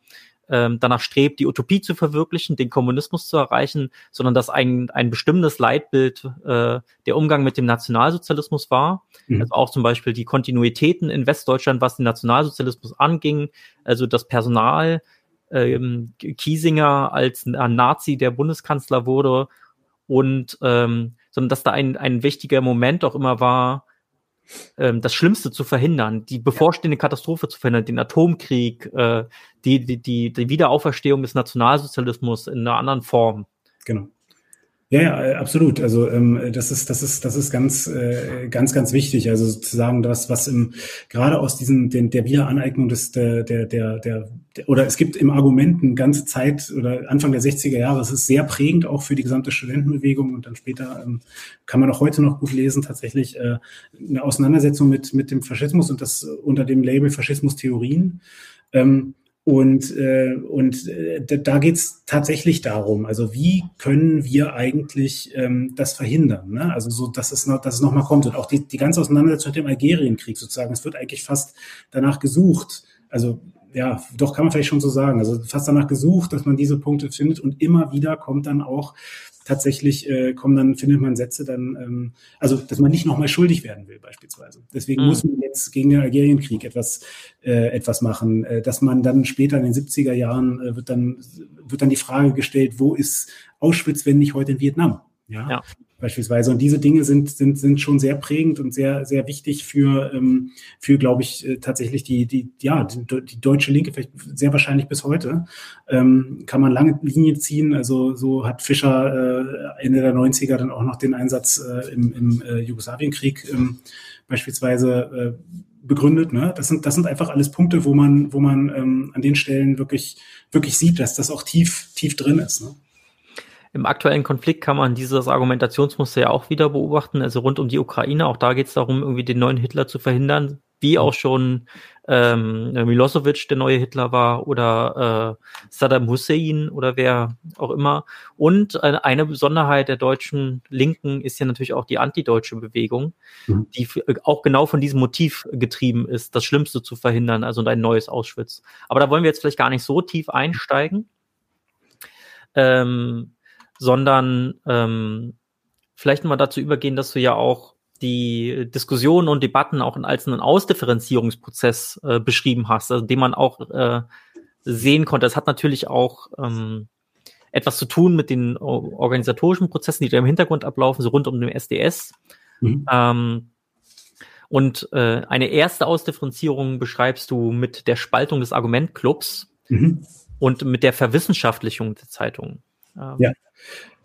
ähm, danach strebt, die Utopie zu verwirklichen, den Kommunismus zu erreichen, sondern dass ein, ein bestimmendes Leitbild äh, der Umgang mit dem Nationalsozialismus war. Mhm. Also auch zum Beispiel die Kontinuitäten in Westdeutschland, was den Nationalsozialismus anging, also das Personal, ähm, Kiesinger als Nazi der Bundeskanzler wurde und ähm, sondern dass da ein, ein wichtiger Moment auch immer war, ähm, das Schlimmste zu verhindern, die bevorstehende Katastrophe zu verhindern, den Atomkrieg, äh, die, die, die, die Wiederauferstehung des Nationalsozialismus in einer anderen Form. Genau. Ja, ja, äh, absolut. Also ähm, das ist, das ist, das ist ganz, äh, ganz, ganz wichtig. Also sozusagen das, was im gerade aus diesem den, der Wiederaneignung des der der der der oder es gibt im Argumenten ganze Zeit oder Anfang der 60er Jahre, es ist sehr prägend auch für die gesamte Studentenbewegung und dann später ähm, kann man auch heute noch gut lesen, tatsächlich äh, eine Auseinandersetzung mit, mit dem Faschismus und das unter dem Label Faschismus-Theorien. Ähm, und, äh, und äh, da geht's tatsächlich darum, also wie können wir eigentlich ähm, das verhindern? Ne? Also so, dass es noch, dass es noch mal kommt. Und auch die, die ganze Auseinandersetzung mit dem Algerienkrieg sozusagen, es wird eigentlich fast danach gesucht. Also ja, doch kann man vielleicht schon so sagen. Also fast danach gesucht, dass man diese Punkte findet und immer wieder kommt dann auch tatsächlich äh, kommen dann, findet man Sätze dann, ähm, also dass man nicht nochmal schuldig werden will beispielsweise. Deswegen mhm. muss man jetzt gegen den Algerienkrieg etwas, äh, etwas machen, äh, dass man dann später in den 70er Jahren äh, wird dann, wird dann die Frage gestellt, wo ist Auschwitz, wenn nicht heute in Vietnam? Ja. ja beispielsweise. Und diese Dinge sind, sind, sind schon sehr prägend und sehr, sehr wichtig für, ähm, für glaube ich, äh, tatsächlich die, die, ja, die, die deutsche Linke, vielleicht sehr wahrscheinlich bis heute, ähm, kann man lange Linie ziehen. Also so hat Fischer äh, Ende der 90er dann auch noch den Einsatz äh, im, im äh, Jugoslawienkrieg ähm, beispielsweise äh, begründet. Ne? Das sind das sind einfach alles Punkte, wo man wo man ähm, an den Stellen wirklich wirklich sieht, dass das auch tief tief drin ist. Ne? Im aktuellen Konflikt kann man dieses Argumentationsmuster ja auch wieder beobachten, also rund um die Ukraine. Auch da geht es darum, irgendwie den neuen Hitler zu verhindern, wie auch schon ähm, Milosevic der neue Hitler war oder äh, Saddam Hussein oder wer auch immer. Und eine, eine Besonderheit der deutschen Linken ist ja natürlich auch die antideutsche Bewegung, mhm. die auch genau von diesem Motiv getrieben ist, das Schlimmste zu verhindern, also ein neues Auschwitz. Aber da wollen wir jetzt vielleicht gar nicht so tief einsteigen. Ähm, sondern ähm, vielleicht mal dazu übergehen, dass du ja auch die Diskussionen und Debatten auch als einen Ausdifferenzierungsprozess äh, beschrieben hast, also den man auch äh, sehen konnte. Das hat natürlich auch ähm, etwas zu tun mit den organisatorischen Prozessen, die da im Hintergrund ablaufen, so rund um den SDS. Mhm. Ähm, und äh, eine erste Ausdifferenzierung beschreibst du mit der Spaltung des Argumentclubs mhm. und mit der Verwissenschaftlichung der Zeitungen. Ähm, ja.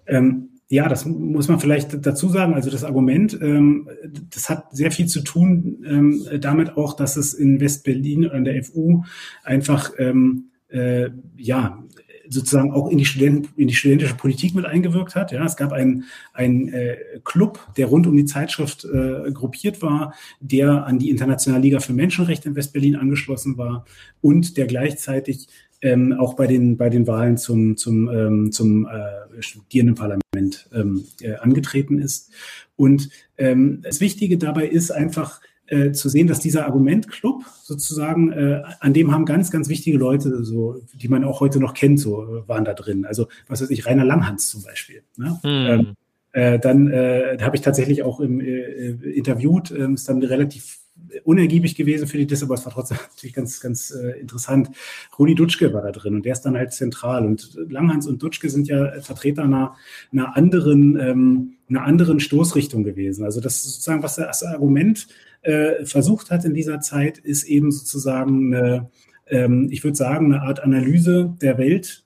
Ähm, ja, das muss man vielleicht dazu sagen. Also das Argument, ähm, das hat sehr viel zu tun ähm, damit auch, dass es in West-Berlin an der FU einfach ähm, äh, ja sozusagen auch in die Studenten, in die studentische Politik mit eingewirkt hat. Ja, es gab einen, äh, Club, der rund um die Zeitschrift äh, gruppiert war, der an die Internationale Liga für Menschenrechte in West-Berlin angeschlossen war und der gleichzeitig ähm, auch bei den, bei den Wahlen zum, zum, ähm, zum äh, Studierendenparlament ähm, äh, angetreten ist. Und ähm, das Wichtige dabei ist einfach, äh, zu sehen, dass dieser Argumentclub sozusagen, äh, an dem haben ganz, ganz wichtige Leute, so, die man auch heute noch kennt, so waren da drin. Also, was weiß ich, Rainer Langhans zum Beispiel. Ne? Hm. Ähm, äh, dann äh, habe ich tatsächlich auch im, äh, äh interviewt, äh, ist dann relativ unergiebig gewesen für die Dis, aber es war trotzdem natürlich ganz, ganz äh, interessant. Rudi Dutschke war da drin und der ist dann halt zentral. Und Langhans und Dutschke sind ja Vertreter einer, einer anderen, ähm, einer anderen Stoßrichtung gewesen. Also das ist sozusagen, was das Argument äh, versucht hat in dieser Zeit, ist eben sozusagen eine, ähm, ich würde sagen, eine Art Analyse der Welt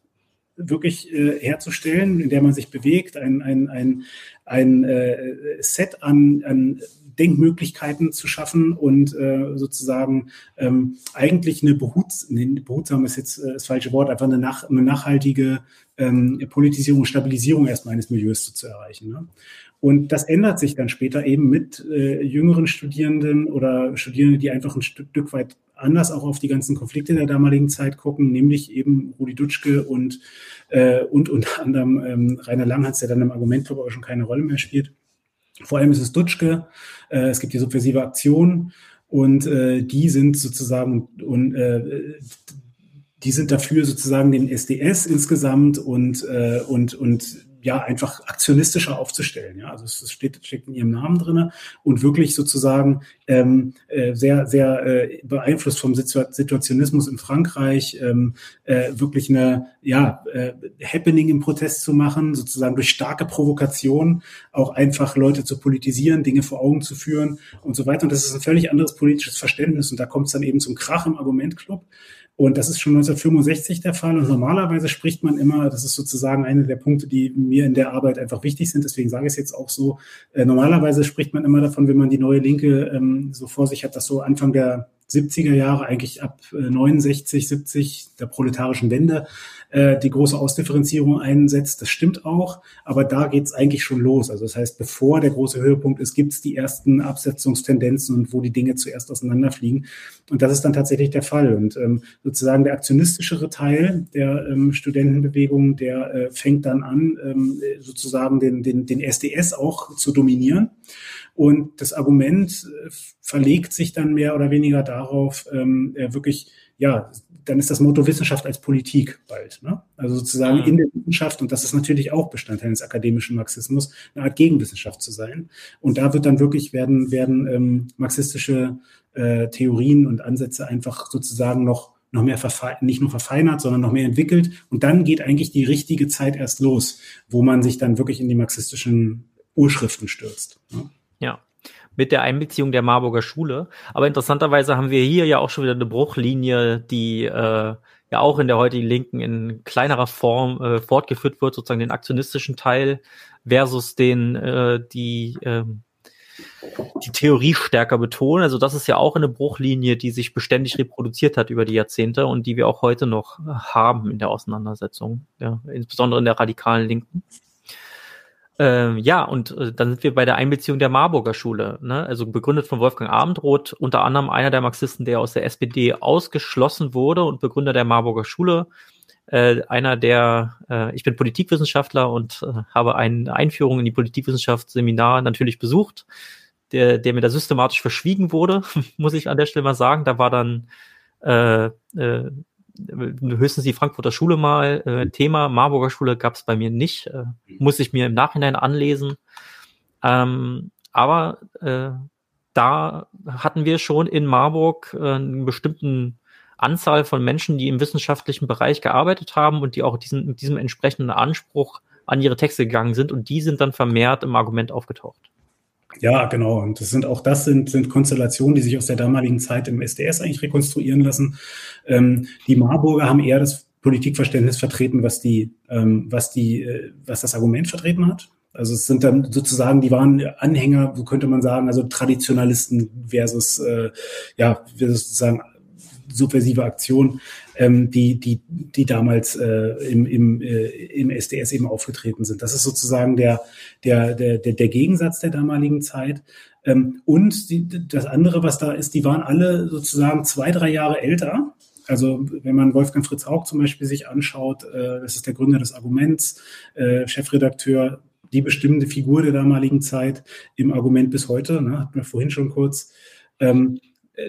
wirklich äh, herzustellen, in der man sich bewegt, ein, ein, ein, ein äh, Set an, an Denkmöglichkeiten zu schaffen und äh, sozusagen ähm, eigentlich eine behuts nee, behutsam ist jetzt äh, das falsche Wort, einfach eine, nach, eine nachhaltige ähm, Politisierung Stabilisierung erstmal eines Milieus zu, zu erreichen. Ne? Und das ändert sich dann später eben mit äh, jüngeren Studierenden oder Studierenden, die einfach ein Stück weit anders auch auf die ganzen Konflikte der damaligen Zeit gucken, nämlich eben Rudi Dutschke und, äh, und unter anderem ähm, Rainer Langhans, der dann im Argumentclub aber schon keine Rolle mehr spielt. Vor allem ist es Dutschke, äh, es gibt die subversive Aktion und äh, die sind sozusagen und äh, die sind dafür sozusagen den SDS insgesamt und äh, und und ja einfach aktionistischer aufzustellen. Ja, also es steht, steckt in ihrem Namen drinne und wirklich sozusagen ähm, äh, sehr sehr äh, beeinflusst vom Situationismus in Frankreich ähm, äh, wirklich eine ja äh, Happening im Protest zu machen, sozusagen durch starke Provokation auch einfach Leute zu politisieren, Dinge vor Augen zu führen und so weiter. Und das ist ein völlig anderes politisches Verständnis und da kommt es dann eben zum Krach im Argumentclub. Und das ist schon 1965 der Fall. Und normalerweise spricht man immer, das ist sozusagen eine der Punkte, die mir in der Arbeit einfach wichtig sind. Deswegen sage ich es jetzt auch so. Äh, normalerweise spricht man immer davon, wenn man die neue Linke ähm, so vor sich hat, dass so Anfang der 70er Jahre, eigentlich ab 69, 70 der proletarischen Wende, äh, die große Ausdifferenzierung einsetzt. Das stimmt auch, aber da geht es eigentlich schon los. Also das heißt, bevor der große Höhepunkt ist, gibt es die ersten Absetzungstendenzen und wo die Dinge zuerst auseinanderfliegen. Und das ist dann tatsächlich der Fall. Und ähm, sozusagen der aktionistischere Teil der ähm, Studentenbewegung, der äh, fängt dann an, ähm, sozusagen den, den, den SDS auch zu dominieren. Und das Argument äh, verlegt sich dann mehr oder weniger darauf, ähm, wirklich ja, dann ist das Motto Wissenschaft als Politik bald. Ne? Also sozusagen mhm. in der Wissenschaft, und das ist natürlich auch Bestandteil des akademischen Marxismus, eine Art Gegenwissenschaft zu sein. Und da wird dann wirklich werden, werden ähm, marxistische äh, Theorien und Ansätze einfach sozusagen noch noch mehr nicht nur verfeinert, sondern noch mehr entwickelt. Und dann geht eigentlich die richtige Zeit erst los, wo man sich dann wirklich in die marxistischen Urschriften stürzt. Ne? Ja, mit der Einbeziehung der Marburger Schule. Aber interessanterweise haben wir hier ja auch schon wieder eine Bruchlinie, die äh, ja auch in der heutigen Linken in kleinerer Form äh, fortgeführt wird, sozusagen den aktionistischen Teil versus den, äh, die, äh, die Theorie stärker betonen. Also das ist ja auch eine Bruchlinie, die sich beständig reproduziert hat über die Jahrzehnte und die wir auch heute noch haben in der Auseinandersetzung, ja, insbesondere in der radikalen Linken. Ähm, ja, und äh, dann sind wir bei der Einbeziehung der Marburger Schule, ne? also begründet von Wolfgang Abendroth, unter anderem einer der Marxisten, der aus der SPD ausgeschlossen wurde und Begründer der Marburger Schule. Äh, einer der, äh, ich bin Politikwissenschaftler und äh, habe eine Einführung in die Politikwissenschaftsseminar natürlich besucht, der, der mir da systematisch verschwiegen wurde, muss ich an der Stelle mal sagen. Da war dann äh, äh, höchstens die Frankfurter Schule mal äh, Thema. Marburger Schule gab es bei mir nicht. Äh, muss ich mir im Nachhinein anlesen. Ähm, aber äh, da hatten wir schon in Marburg äh, einen bestimmten Anzahl von Menschen, die im wissenschaftlichen Bereich gearbeitet haben und die auch diesen, mit diesem entsprechenden Anspruch an ihre Texte gegangen sind und die sind dann vermehrt im Argument aufgetaucht. Ja, genau. Und das sind auch das sind, sind Konstellationen, die sich aus der damaligen Zeit im SDS eigentlich rekonstruieren lassen. Ähm, die Marburger haben eher das Politikverständnis vertreten, was die, ähm, was die, äh, was das Argument vertreten hat. Also es sind dann sozusagen, die waren Anhänger, so könnte man sagen, also Traditionalisten versus, äh, ja, sozusagen subversive Aktion, ähm, die, die, die damals äh, im, im, äh, im SDS eben aufgetreten sind. Das ist sozusagen der, der, der, der, Gegensatz der damaligen Zeit. Ähm, und die, das andere, was da ist, die waren alle sozusagen zwei, drei Jahre älter. Also wenn man Wolfgang Fritz Haug zum Beispiel sich anschaut, äh, das ist der Gründer des Arguments, äh, Chefredakteur, die bestimmende Figur der damaligen Zeit im Argument bis heute, ne, hatten wir vorhin schon kurz. Ähm,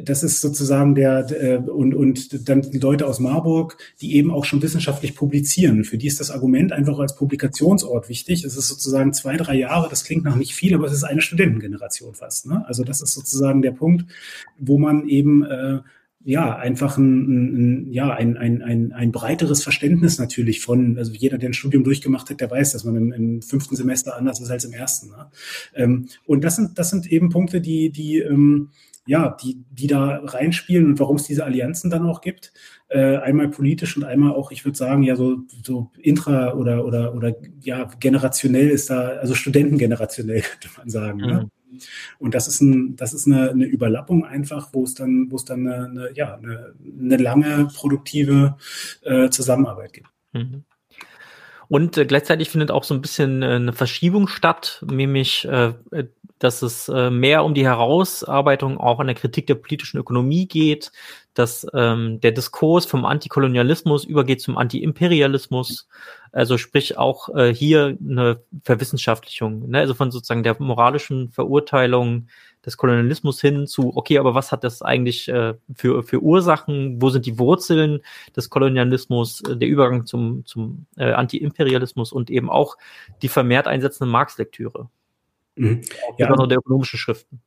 das ist sozusagen der, äh, und, und dann Leute aus Marburg, die eben auch schon wissenschaftlich publizieren. Für die ist das Argument einfach als Publikationsort wichtig. Es ist sozusagen zwei, drei Jahre, das klingt noch nicht viel, aber es ist eine Studentengeneration fast. Ne? Also das ist sozusagen der Punkt, wo man eben äh, ja, einfach ein, ein, ja, ein, ein, ein, ein breiteres Verständnis natürlich von, also jeder, der ein Studium durchgemacht hat, der weiß, dass man im, im fünften Semester anders ist als im ersten. Ne? Ähm, und das sind, das sind eben Punkte, die, die, ähm, ja, die, die da reinspielen und warum es diese Allianzen dann auch gibt. Äh, einmal politisch und einmal auch, ich würde sagen, ja, so, so intra oder, oder, oder ja, generationell ist da, also studentengenerationell könnte man sagen. Ne? Mhm. Ne? Und das ist ein, das ist eine, eine Überlappung einfach, wo es dann, wo es dann eine, eine ja, eine, eine lange produktive äh, Zusammenarbeit gibt. Mhm. Und äh, gleichzeitig findet auch so ein bisschen äh, eine Verschiebung statt, nämlich äh, dass es äh, mehr um die Herausarbeitung auch an der Kritik der politischen Ökonomie geht, dass ähm, der Diskurs vom Antikolonialismus übergeht zum Antiimperialismus, also sprich auch äh, hier eine Verwissenschaftlichung, ne? also von sozusagen der moralischen Verurteilung des Kolonialismus hin zu, okay, aber was hat das eigentlich äh, für, für Ursachen? Wo sind die Wurzeln des Kolonialismus, äh, der Übergang zum, zum äh, Antiimperialismus und eben auch die vermehrt einsetzende Marx-Lektüre? Mhm. Ja, also der ökonomischen Schriften.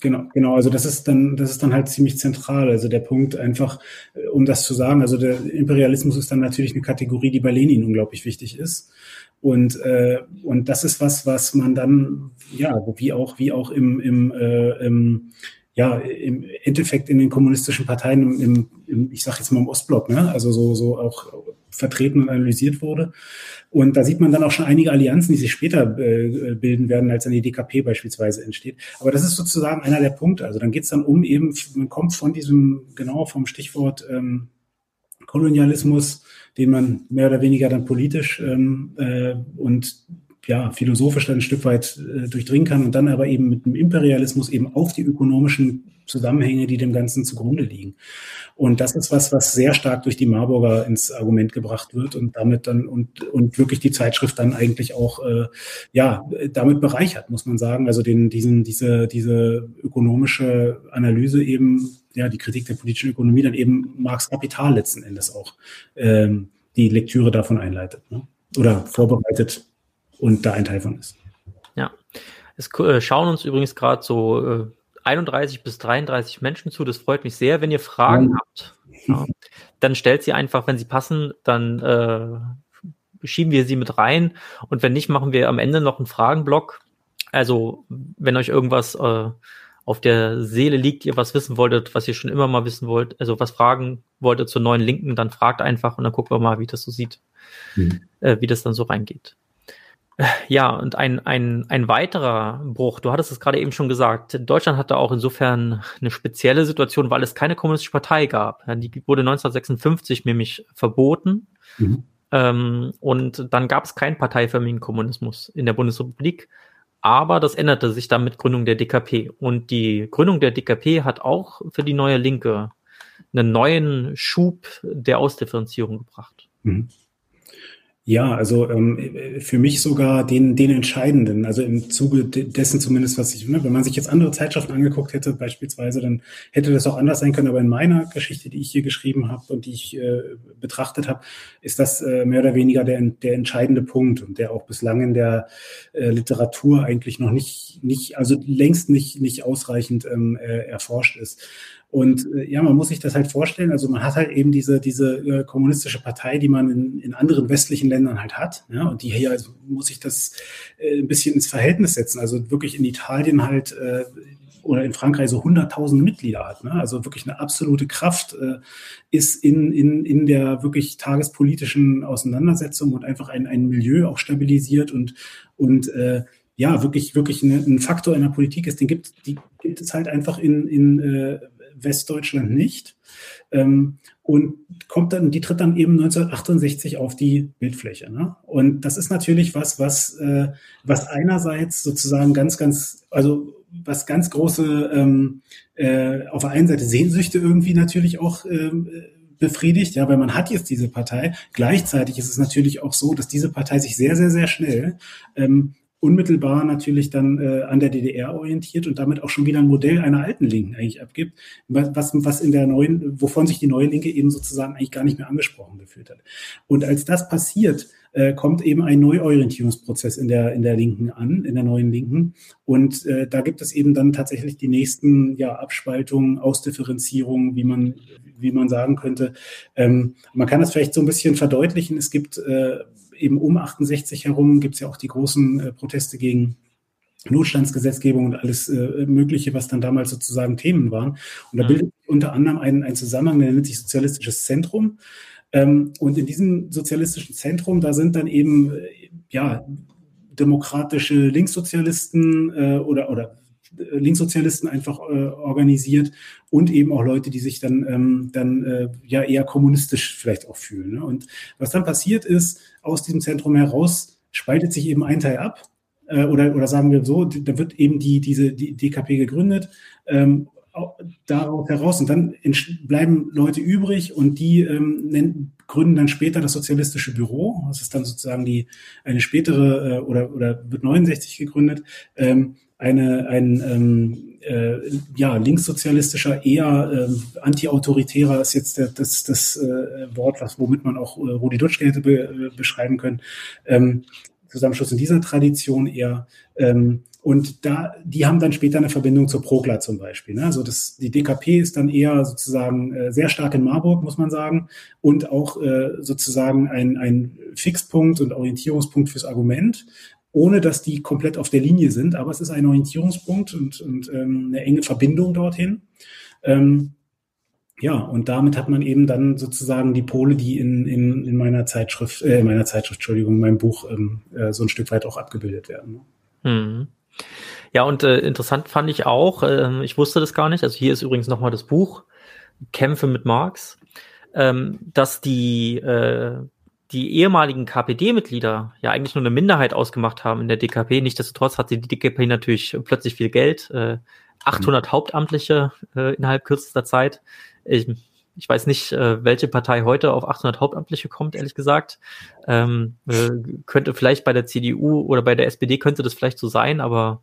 Genau, genau. Also das ist dann, das ist dann halt ziemlich zentral. Also der Punkt einfach, äh, um das zu sagen, also der Imperialismus ist dann natürlich eine Kategorie, die bei Lenin unglaublich wichtig ist. Und, äh, und das ist was, was man dann, ja, wie auch, wie auch im, im, äh, im ja, im Endeffekt in den kommunistischen Parteien, im, im, ich sage jetzt mal im Ostblock, ne? also so, so auch vertreten und analysiert wurde. Und da sieht man dann auch schon einige Allianzen, die sich später äh, bilden werden, als dann die DKP beispielsweise entsteht. Aber das ist sozusagen einer der Punkte. Also dann geht es dann um eben, man kommt von diesem, genau vom Stichwort ähm, Kolonialismus, den man mehr oder weniger dann politisch ähm, äh, und ja, philosophisch dann ein Stück weit äh, durchdringen kann und dann aber eben mit dem Imperialismus eben auf die ökonomischen Zusammenhänge, die dem Ganzen zugrunde liegen. Und das ist was, was sehr stark durch die Marburger ins Argument gebracht wird und damit dann und, und wirklich die Zeitschrift dann eigentlich auch äh, ja damit bereichert, muss man sagen. Also den, diesen, diese, diese ökonomische Analyse eben, ja, die Kritik der politischen Ökonomie dann eben Marx Kapital letzten Endes auch ähm, die Lektüre davon einleitet. Ne? Oder vorbereitet und da ein Teil von ist. Ja, es äh, schauen uns übrigens gerade so äh, 31 bis 33 Menschen zu. Das freut mich sehr. Wenn ihr Fragen ja. habt, ja, dann stellt sie einfach, wenn sie passen, dann äh, schieben wir sie mit rein. Und wenn nicht, machen wir am Ende noch einen Fragenblock. Also, wenn euch irgendwas äh, auf der Seele liegt, ihr was wissen wolltet, was ihr schon immer mal wissen wollt, also was fragen wolltet zur neuen Linken, dann fragt einfach und dann gucken wir mal, wie das so sieht, mhm. äh, wie das dann so reingeht. Ja, und ein, ein, ein weiterer Bruch, du hattest es gerade eben schon gesagt, Deutschland hatte auch insofern eine spezielle Situation, weil es keine kommunistische Partei gab. Die wurde 1956 nämlich verboten. Mhm. Ähm, und dann gab es keinen parteiförmigen Kommunismus in der Bundesrepublik. Aber das änderte sich dann mit Gründung der DKP. Und die Gründung der DKP hat auch für die neue Linke einen neuen Schub der Ausdifferenzierung gebracht. Mhm. Ja, also ähm, für mich sogar den, den entscheidenden, also im Zuge dessen zumindest, was ich, ne, wenn man sich jetzt andere Zeitschriften angeguckt hätte, beispielsweise, dann hätte das auch anders sein können. Aber in meiner Geschichte, die ich hier geschrieben habe und die ich äh, betrachtet habe, ist das äh, mehr oder weniger der, der entscheidende Punkt und der auch bislang in der äh, Literatur eigentlich noch nicht, nicht, also längst nicht, nicht ausreichend ähm, äh, erforscht ist. Und äh, ja, man muss sich das halt vorstellen. Also man hat halt eben diese, diese äh, kommunistische Partei, die man in, in anderen westlichen Ländern halt hat. Ja, und die hier also muss ich das äh, ein bisschen ins Verhältnis setzen. Also wirklich in Italien halt äh, oder in Frankreich so 100.000 Mitglieder hat. Ne? Also wirklich eine absolute Kraft äh, ist in, in, in der wirklich tagespolitischen Auseinandersetzung und einfach ein, ein Milieu auch stabilisiert und, und äh, ja, wirklich, wirklich ein Faktor in der Politik ist, den gibt, die gibt es halt einfach in, in äh, Westdeutschland nicht. Ähm, und kommt dann, die tritt dann eben 1968 auf die Bildfläche. Ne? Und das ist natürlich was, was, äh, was einerseits sozusagen ganz, ganz, also was ganz große ähm, äh, auf der einen Seite Sehnsüchte irgendwie natürlich auch äh, befriedigt, ja, weil man hat jetzt diese Partei. Gleichzeitig ist es natürlich auch so, dass diese Partei sich sehr, sehr, sehr schnell ähm, unmittelbar natürlich dann äh, an der DDR orientiert und damit auch schon wieder ein Modell einer alten Linken eigentlich abgibt, was, was in der neuen, wovon sich die neue Linke eben sozusagen eigentlich gar nicht mehr angesprochen gefühlt hat. Und als das passiert, äh, kommt eben ein Neuorientierungsprozess in der, in der Linken an, in der neuen Linken. Und äh, da gibt es eben dann tatsächlich die nächsten ja, Abspaltungen, Ausdifferenzierungen, wie man, wie man sagen könnte. Ähm, man kann das vielleicht so ein bisschen verdeutlichen. Es gibt äh, eben um 68 herum gibt es ja auch die großen äh, Proteste gegen Notstandsgesetzgebung und alles äh, Mögliche, was dann damals sozusagen Themen waren. Und da ja. bildet unter anderem ein, ein Zusammenhang, der nennt sich Sozialistisches Zentrum. Ähm, und in diesem sozialistischen Zentrum, da sind dann eben, äh, ja, demokratische Linkssozialisten äh, oder, oder Linkssozialisten einfach äh, organisiert und eben auch Leute, die sich dann, ähm, dann äh, ja eher kommunistisch vielleicht auch fühlen. Ne? Und was dann passiert ist, aus diesem Zentrum heraus spaltet sich eben ein Teil ab. Äh, oder, oder sagen wir so, da wird eben die, diese die DKP gegründet, ähm, daraus heraus und dann bleiben Leute übrig und die ähm, nennen, gründen dann später das Sozialistische Büro. Das ist dann sozusagen die eine spätere äh, oder oder wird 69 gegründet. Ähm, eine, ein ähm, äh, ja, linkssozialistischer, eher äh, antiautoritärer ist jetzt der, das, das äh, Wort, was, womit man auch äh, Rudi Dutschke hätte be, äh, beschreiben können. Ähm, Zusammenschluss in dieser Tradition eher. Ähm, und da, die haben dann später eine Verbindung zur Prokla zum Beispiel. Ne? Also das, die DKP ist dann eher sozusagen äh, sehr stark in Marburg, muss man sagen, und auch äh, sozusagen ein, ein Fixpunkt und Orientierungspunkt fürs Argument ohne dass die komplett auf der Linie sind. Aber es ist ein Orientierungspunkt und, und ähm, eine enge Verbindung dorthin. Ähm, ja, und damit hat man eben dann sozusagen die Pole, die in, in, in meiner Zeitschrift, äh, in meiner Zeitschrift, Entschuldigung, in meinem Buch ähm, äh, so ein Stück weit auch abgebildet werden. Ne? Ja, und äh, interessant fand ich auch, äh, ich wusste das gar nicht, also hier ist übrigens nochmal das Buch, Kämpfe mit Marx, ähm, dass die, äh, die ehemaligen KPD-Mitglieder ja eigentlich nur eine Minderheit ausgemacht haben in der DKP. Nichtsdestotrotz hatte die DKP natürlich plötzlich viel Geld, äh, 800 mhm. Hauptamtliche äh, innerhalb kürzester Zeit. Ich, ich weiß nicht, äh, welche Partei heute auf 800 Hauptamtliche kommt, ehrlich gesagt. Ähm, äh, könnte vielleicht bei der CDU oder bei der SPD könnte das vielleicht so sein, aber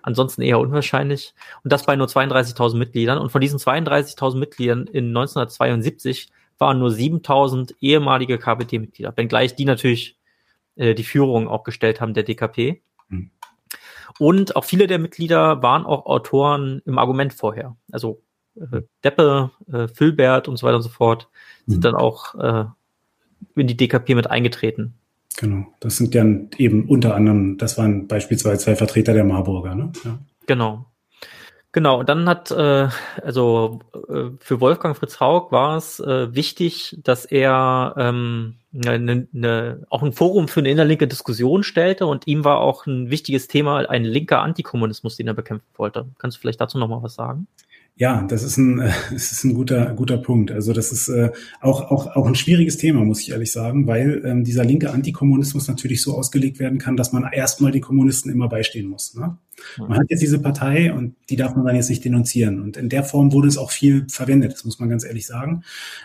ansonsten eher unwahrscheinlich. Und das bei nur 32.000 Mitgliedern. Und von diesen 32.000 Mitgliedern in 1972 waren nur 7.000 ehemalige KPD-Mitglieder, wenngleich die natürlich äh, die Führung auch gestellt haben der DKP. Mhm. Und auch viele der Mitglieder waren auch Autoren im Argument vorher. Also äh, Deppe, äh, Filbert und so weiter und so fort sind mhm. dann auch äh, in die DKP mit eingetreten. Genau, das sind dann eben unter anderem, das waren beispielsweise zwei Vertreter der Marburger, ne? Ja. Genau. Genau, und dann hat, äh, also äh, für Wolfgang Fritz Haug war es äh, wichtig, dass er ähm, ne, ne, auch ein Forum für eine innerlinke Diskussion stellte und ihm war auch ein wichtiges Thema ein linker Antikommunismus, den er bekämpfen wollte. Kannst du vielleicht dazu nochmal was sagen? Ja, das ist ein, das ist ein guter, guter Punkt. Also das ist äh, auch, auch, auch ein schwieriges Thema, muss ich ehrlich sagen, weil ähm, dieser linke Antikommunismus natürlich so ausgelegt werden kann, dass man erstmal den Kommunisten immer beistehen muss. Ne? Man hat jetzt diese Partei und die darf man dann jetzt nicht denunzieren. Und in der Form wurde es auch viel verwendet, das muss man ganz ehrlich sagen.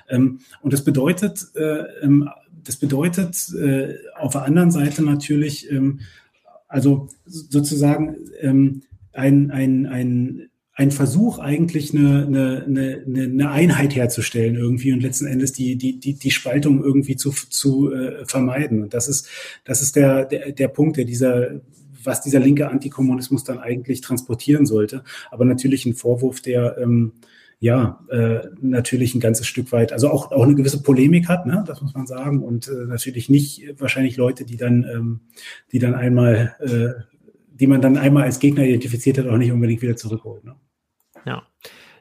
Ähm, und das bedeutet, äh, ähm, das bedeutet äh, auf der anderen Seite natürlich, ähm, also sozusagen ähm, ein, ein, ein ein Versuch, eigentlich eine, eine, eine, eine Einheit herzustellen irgendwie und letzten Endes die, die, die, die Spaltung irgendwie zu, zu äh, vermeiden. Und das ist, das ist der, der, der Punkt, der dieser, was dieser linke Antikommunismus dann eigentlich transportieren sollte. Aber natürlich ein Vorwurf, der ähm, ja äh, natürlich ein ganzes Stück weit, also auch, auch eine gewisse Polemik hat, ne? das muss man sagen. Und äh, natürlich nicht wahrscheinlich Leute, die dann, ähm, die dann einmal äh, die man dann einmal als Gegner identifiziert hat, auch nicht unbedingt wieder zurückholt. Ne? Ja.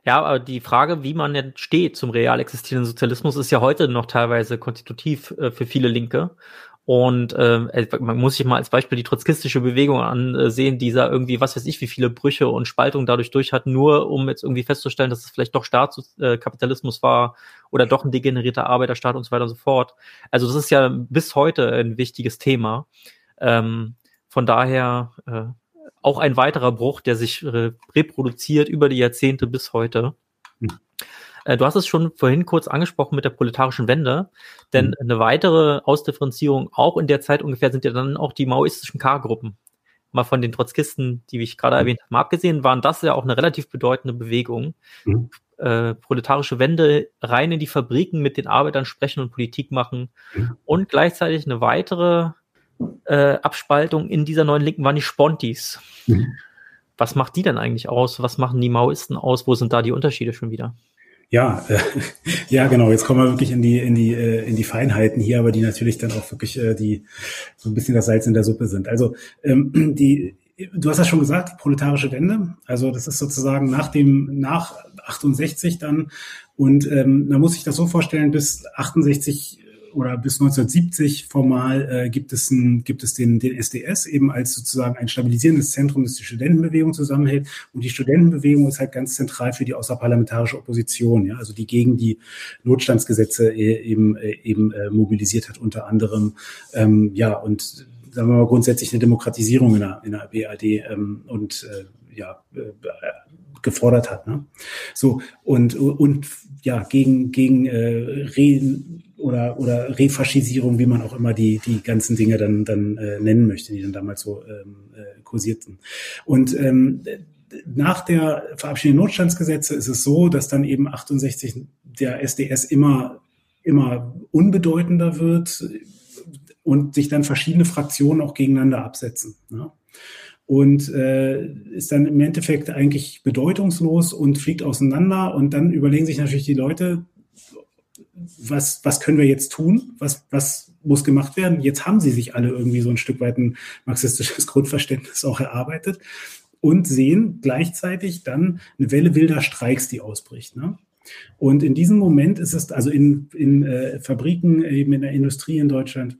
Ja, aber die Frage, wie man denn steht zum real existierenden Sozialismus, ist ja heute noch teilweise konstitutiv äh, für viele Linke. Und äh, man muss sich mal als Beispiel die trotzkistische Bewegung ansehen, die da irgendwie, was weiß ich, wie viele Brüche und Spaltungen dadurch durch hat, nur um jetzt irgendwie festzustellen, dass es vielleicht doch Staatskapitalismus äh, war oder doch ein degenerierter Arbeiterstaat und so weiter und so fort. Also das ist ja bis heute ein wichtiges Thema. Ähm, von daher äh, auch ein weiterer Bruch, der sich äh, reproduziert über die Jahrzehnte bis heute. Hm. Äh, du hast es schon vorhin kurz angesprochen mit der proletarischen Wende, denn hm. eine weitere Ausdifferenzierung auch in der Zeit ungefähr sind ja dann auch die maoistischen K-Gruppen. Mal von den Trotzkisten, die ich gerade hm. erwähnt habe, mal abgesehen, waren das ja auch eine relativ bedeutende Bewegung. Mhm. Äh, proletarische Wende rein in die Fabriken mit den Arbeitern sprechen und Politik machen mhm. und gleichzeitig eine weitere äh, Abspaltung in dieser neuen Linken waren die Spontis. Mhm. Was macht die denn eigentlich aus? Was machen die Maoisten aus? Wo sind da die Unterschiede schon wieder? Ja, äh, ja, genau. Jetzt kommen wir wirklich in die in die äh, in die Feinheiten hier, aber die natürlich dann auch wirklich äh, die so ein bisschen das Salz in der Suppe sind. Also ähm, die du hast ja schon gesagt, die proletarische Wende. Also das ist sozusagen nach dem nach 68 dann und ähm, da muss ich das so vorstellen, bis 68 oder bis 1970 formal äh, gibt es, ein, gibt es den, den SDS eben als sozusagen ein stabilisierendes Zentrum, das die Studentenbewegung zusammenhält. Und die Studentenbewegung ist halt ganz zentral für die außerparlamentarische Opposition, ja, also die gegen die Notstandsgesetze äh, eben, äh, eben äh, mobilisiert hat, unter anderem. Ähm, ja, und sagen wir mal grundsätzlich eine Demokratisierung in der, in der BAD ähm, und äh, ja, äh, gefordert hat. Ne? So und und ja gegen gegen äh, Re oder oder Refaschisierung, wie man auch immer die die ganzen Dinge dann dann äh, nennen möchte, die dann damals so ähm, äh, kursierten. Und ähm, nach der Verabschiedung Notstandsgesetze ist es so, dass dann eben 68 der SDS immer immer unbedeutender wird und sich dann verschiedene Fraktionen auch gegeneinander absetzen. Ne? Und äh, ist dann im Endeffekt eigentlich bedeutungslos und fliegt auseinander. Und dann überlegen sich natürlich die Leute, was, was können wir jetzt tun? Was, was muss gemacht werden? Jetzt haben sie sich alle irgendwie so ein Stück weit ein marxistisches Grundverständnis auch erarbeitet und sehen gleichzeitig dann eine Welle wilder Streiks, die ausbricht. Ne? Und in diesem Moment ist es, also in, in äh, Fabriken, eben in der Industrie in Deutschland,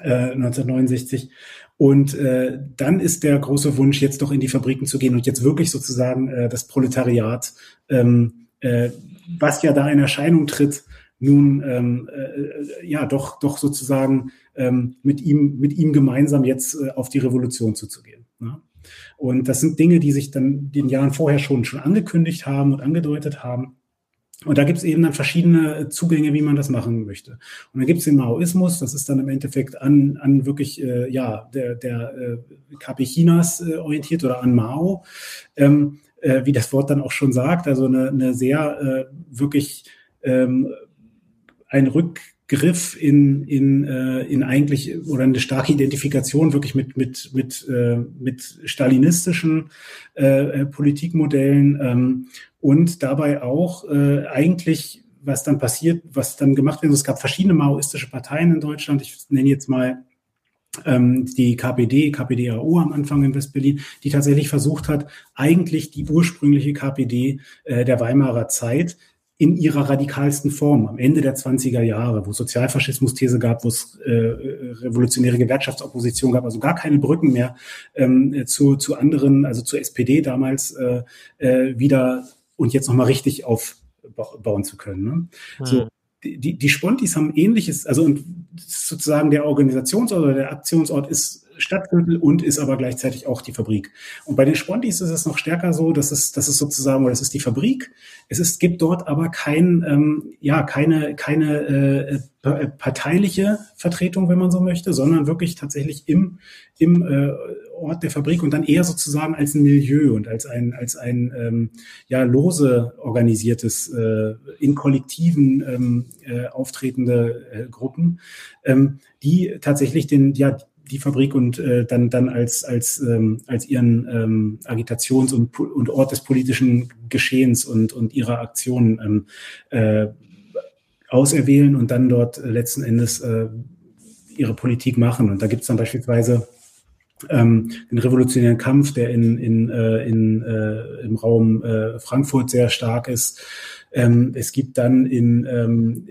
äh, 1969. Und äh, dann ist der große Wunsch, jetzt doch in die Fabriken zu gehen und jetzt wirklich sozusagen äh, das Proletariat, ähm, äh, was ja da in Erscheinung tritt, nun ähm, äh, ja doch doch sozusagen ähm, mit ihm mit ihm gemeinsam jetzt äh, auf die Revolution zuzugehen. Ne? Und das sind Dinge, die sich dann den Jahren vorher schon schon angekündigt haben und angedeutet haben. Und da gibt es eben dann verschiedene Zugänge, wie man das machen möchte. Und dann gibt es den Maoismus, das ist dann im Endeffekt an, an wirklich, äh, ja, der, der äh, KP Chinas äh, orientiert oder an Mao, ähm, äh, wie das Wort dann auch schon sagt, also eine, eine sehr äh, wirklich ähm, ein Rückgriff in, in, äh, in eigentlich oder eine starke Identifikation wirklich mit, mit, mit, äh, mit stalinistischen äh, Politikmodellen ähm, und dabei auch äh, eigentlich, was dann passiert, was dann gemacht wird. Es gab verschiedene maoistische Parteien in Deutschland. Ich nenne jetzt mal ähm, die KPD, KPDAO am Anfang in Westberlin, die tatsächlich versucht hat, eigentlich die ursprüngliche KPD äh, der Weimarer Zeit in ihrer radikalsten Form am Ende der 20er Jahre, wo es Sozialfaschismus-These gab, wo es äh, revolutionäre Gewerkschaftsopposition gab, also gar keine Brücken mehr ähm, zu, zu anderen, also zur SPD damals äh, äh, wieder und jetzt nochmal richtig aufbauen zu können. Ne? Hm. So, die, die Spontis haben ähnliches, also und sozusagen der Organisationsort oder der Aktionsort ist Stadtviertel und ist aber gleichzeitig auch die Fabrik. Und bei den Spontis ist es noch stärker so, dass es, dass es sozusagen, oder es ist die Fabrik. Es ist, gibt dort aber kein, ähm, ja, keine, keine äh, parteiliche Vertretung, wenn man so möchte, sondern wirklich tatsächlich im, im äh, Ort der Fabrik und dann eher sozusagen als ein Milieu und als ein, als ein ähm, ja, lose organisiertes, äh, in Kollektiven ähm, äh, auftretende äh, Gruppen, ähm, die tatsächlich den, ja, die Fabrik und äh, dann, dann als, als, ähm, als ihren ähm, Agitations- und, und Ort des politischen Geschehens und, und ihrer Aktionen ähm, äh, auserwählen und dann dort äh, letzten Endes äh, ihre Politik machen. Und da gibt es dann beispielsweise ähm, den revolutionären Kampf, der in, in, äh, in, äh, im Raum äh, Frankfurt sehr stark ist. Ähm, es gibt dann in, ähm,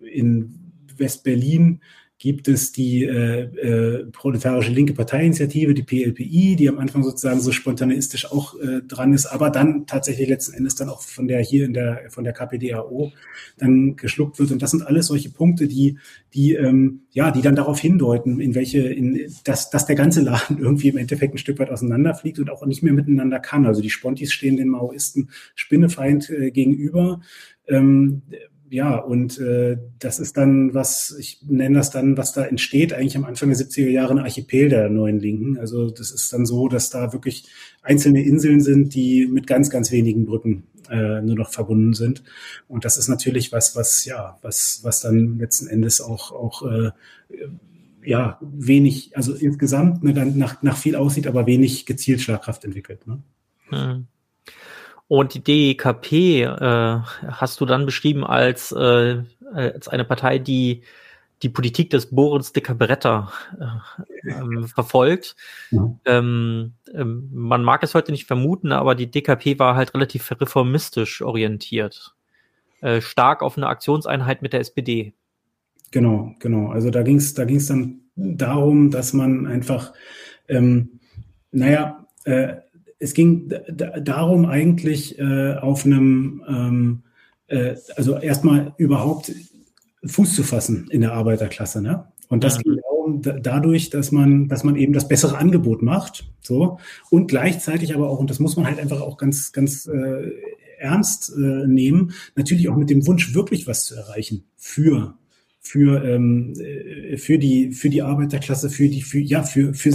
in West-Berlin gibt es die äh, äh, proletarische linke Parteiinitiative, die PLPI, die am Anfang sozusagen so spontaneistisch auch äh, dran ist, aber dann tatsächlich letzten Endes dann auch von der hier in der von der KPDAO dann geschluckt wird. Und das sind alles solche Punkte, die die ähm, ja, die dann darauf hindeuten, in welche, in dass, dass der ganze Laden irgendwie im Endeffekt ein Stück weit auseinanderfliegt und auch nicht mehr miteinander kann. Also die Spontis stehen den Maoisten Spinnefeind äh, gegenüber. Ähm, ja, und äh, das ist dann, was, ich nenne das dann, was da entsteht, eigentlich am Anfang der 70er Jahre ein Archipel der neuen Linken. Also das ist dann so, dass da wirklich einzelne Inseln sind, die mit ganz, ganz wenigen Brücken äh, nur noch verbunden sind. Und das ist natürlich was, was, ja, was, was dann letzten Endes auch, auch äh, ja, wenig, also insgesamt ne, dann nach, nach viel aussieht, aber wenig gezielt Schlagkraft entwickelt. Ne? Hm. Und die DEKP äh, hast du dann beschrieben als, äh, als eine Partei, die die Politik des Boris de Cabretta äh, ähm, verfolgt. Ja. Ähm, ähm, man mag es heute nicht vermuten, aber die DKP war halt relativ reformistisch orientiert. Äh, stark auf eine Aktionseinheit mit der SPD. Genau, genau. Also da ging es da ging's dann darum, dass man einfach, ähm, naja, äh, es ging darum eigentlich äh, auf einem, ähm, äh, also erstmal überhaupt Fuß zu fassen in der Arbeiterklasse. Ne? Und das ja. ging darum, da, dadurch, dass man, dass man eben das bessere Angebot macht, so und gleichzeitig aber auch, und das muss man halt einfach auch ganz, ganz äh, ernst äh, nehmen, natürlich auch mit dem Wunsch, wirklich was zu erreichen für für ähm, äh, für die für die Arbeiterklasse, für die für ja für für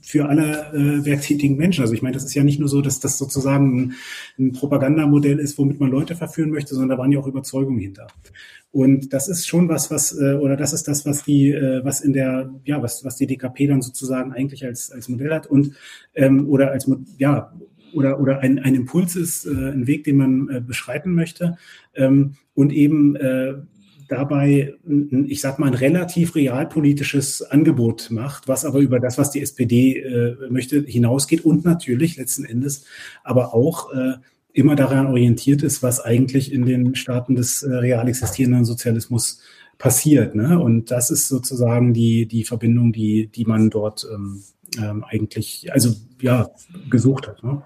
für alle äh, werktätigen Menschen. Also ich meine, das ist ja nicht nur so, dass das sozusagen ein, ein Propagandamodell ist, womit man Leute verführen möchte, sondern da waren ja auch Überzeugungen hinter. Und das ist schon was, was äh, oder das ist das, was die äh, was in der ja was was die DKP dann sozusagen eigentlich als als Modell hat und ähm, oder als ja oder, oder ein, ein Impuls ist, äh, ein Weg, den man äh, beschreiten möchte. Ähm, und eben äh, dabei, ich sag mal, ein relativ realpolitisches Angebot macht, was aber über das, was die SPD äh, möchte, hinausgeht und natürlich letzten Endes aber auch äh, immer daran orientiert ist, was eigentlich in den Staaten des äh, real existierenden Sozialismus passiert. Ne? Und das ist sozusagen die, die Verbindung, die, die man dort ähm, ähm, eigentlich, also ja, gesucht hat. Ne?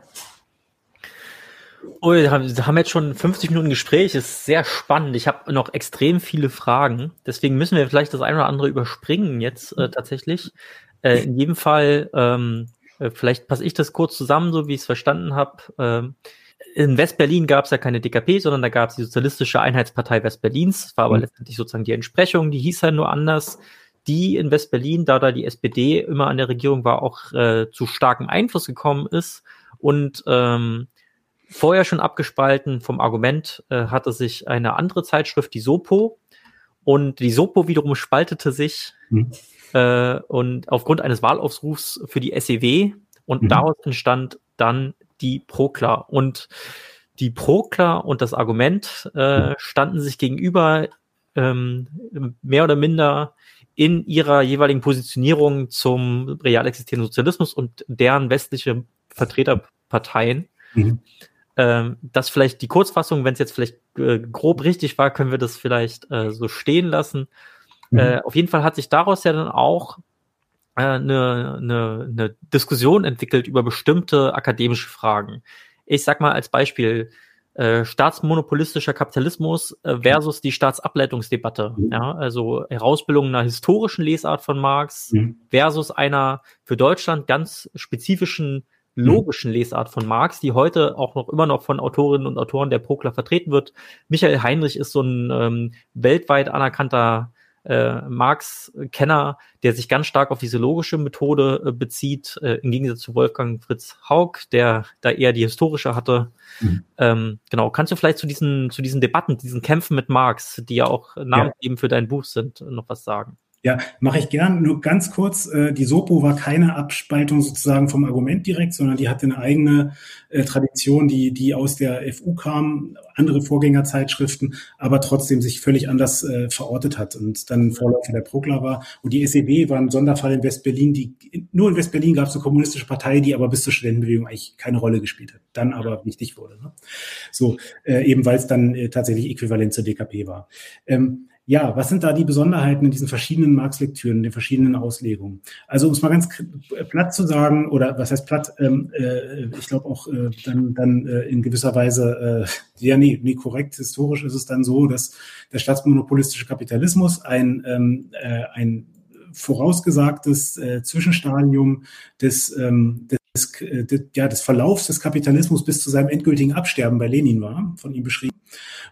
Oh, wir haben jetzt schon 50 Minuten Gespräch, ist sehr spannend. Ich habe noch extrem viele Fragen. Deswegen müssen wir vielleicht das eine oder andere überspringen jetzt äh, tatsächlich. Äh, in jedem Fall, ähm, äh, vielleicht passe ich das kurz zusammen, so wie ich es verstanden habe. Ähm, in Westberlin gab es ja keine DKP, sondern da gab es die Sozialistische Einheitspartei Westberlins. Das war aber mhm. letztendlich sozusagen die Entsprechung, die hieß ja nur anders. Die in Westberlin, da da die SPD immer an der Regierung war, auch äh, zu starkem Einfluss gekommen ist und ähm, vorher schon abgespalten vom Argument äh, hatte sich eine andere Zeitschrift, die Sopo, und die Sopo wiederum spaltete sich mhm. äh, und aufgrund eines Wahlaufrufs für die SEW und mhm. daraus entstand dann die Prokla. Und die Prokla und das Argument äh, standen sich gegenüber ähm, mehr oder minder in ihrer jeweiligen Positionierung zum real existierenden Sozialismus und deren westliche Vertreterparteien. Mhm. Ähm, das vielleicht die Kurzfassung, wenn es jetzt vielleicht äh, grob richtig war, können wir das vielleicht äh, so stehen lassen. Mhm. Äh, auf jeden Fall hat sich daraus ja dann auch eine, eine, eine Diskussion entwickelt über bestimmte akademische Fragen. Ich sag mal als Beispiel äh, staatsmonopolistischer Kapitalismus äh, versus die Staatsableitungsdebatte. Mhm. Ja, also Herausbildung einer historischen Lesart von Marx mhm. versus einer für Deutschland ganz spezifischen mhm. Logischen Lesart von Marx, die heute auch noch immer noch von Autorinnen und Autoren der Prokla vertreten wird. Michael Heinrich ist so ein ähm, weltweit anerkannter äh, Marx-Kenner, der sich ganz stark auf diese logische Methode äh, bezieht, äh, im Gegensatz zu Wolfgang Fritz Haug, der da eher die historische hatte. Mhm. Ähm, genau, kannst du vielleicht zu diesen, zu diesen Debatten, diesen Kämpfen mit Marx, die ja auch Namen ja. für dein Buch sind, noch was sagen? Ja, mache ich gern. Nur ganz kurz, äh, die Sopo war keine Abspaltung sozusagen vom Argument direkt, sondern die hatte eine eigene äh, Tradition, die, die aus der FU kam, andere Vorgängerzeitschriften, aber trotzdem sich völlig anders äh, verortet hat und dann Vorläufer der Prokla war. Und die SEB war ein Sonderfall in Westberlin, die nur in Westberlin gab es eine kommunistische Partei, die aber bis zur Studentenbewegung eigentlich keine Rolle gespielt hat, dann aber wichtig wurde. Ne? So, äh, eben weil es dann äh, tatsächlich äquivalent zur DKP war. Ähm, ja, was sind da die Besonderheiten in diesen verschiedenen Marx-Lektüren, den verschiedenen Auslegungen? Also um es mal ganz platt zu sagen, oder was heißt platt, ähm, äh, ich glaube auch äh, dann, dann äh, in gewisser Weise, äh, ja nee, nee, korrekt, historisch ist es dann so, dass der staatsmonopolistische Kapitalismus ein, ähm, äh, ein vorausgesagtes äh, Zwischenstadium des, ähm, des, des, ja, des Verlaufs des Kapitalismus bis zu seinem endgültigen Absterben bei Lenin war, von ihm beschrieben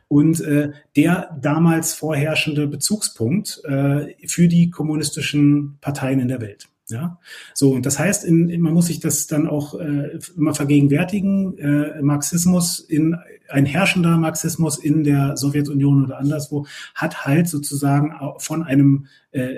und äh, der damals vorherrschende Bezugspunkt äh, für die kommunistischen Parteien in der Welt. Ja, so und das heißt, in, in, man muss sich das dann auch äh, immer vergegenwärtigen. Äh, Marxismus in ein herrschender Marxismus in der Sowjetunion oder anderswo hat halt sozusagen von einem äh,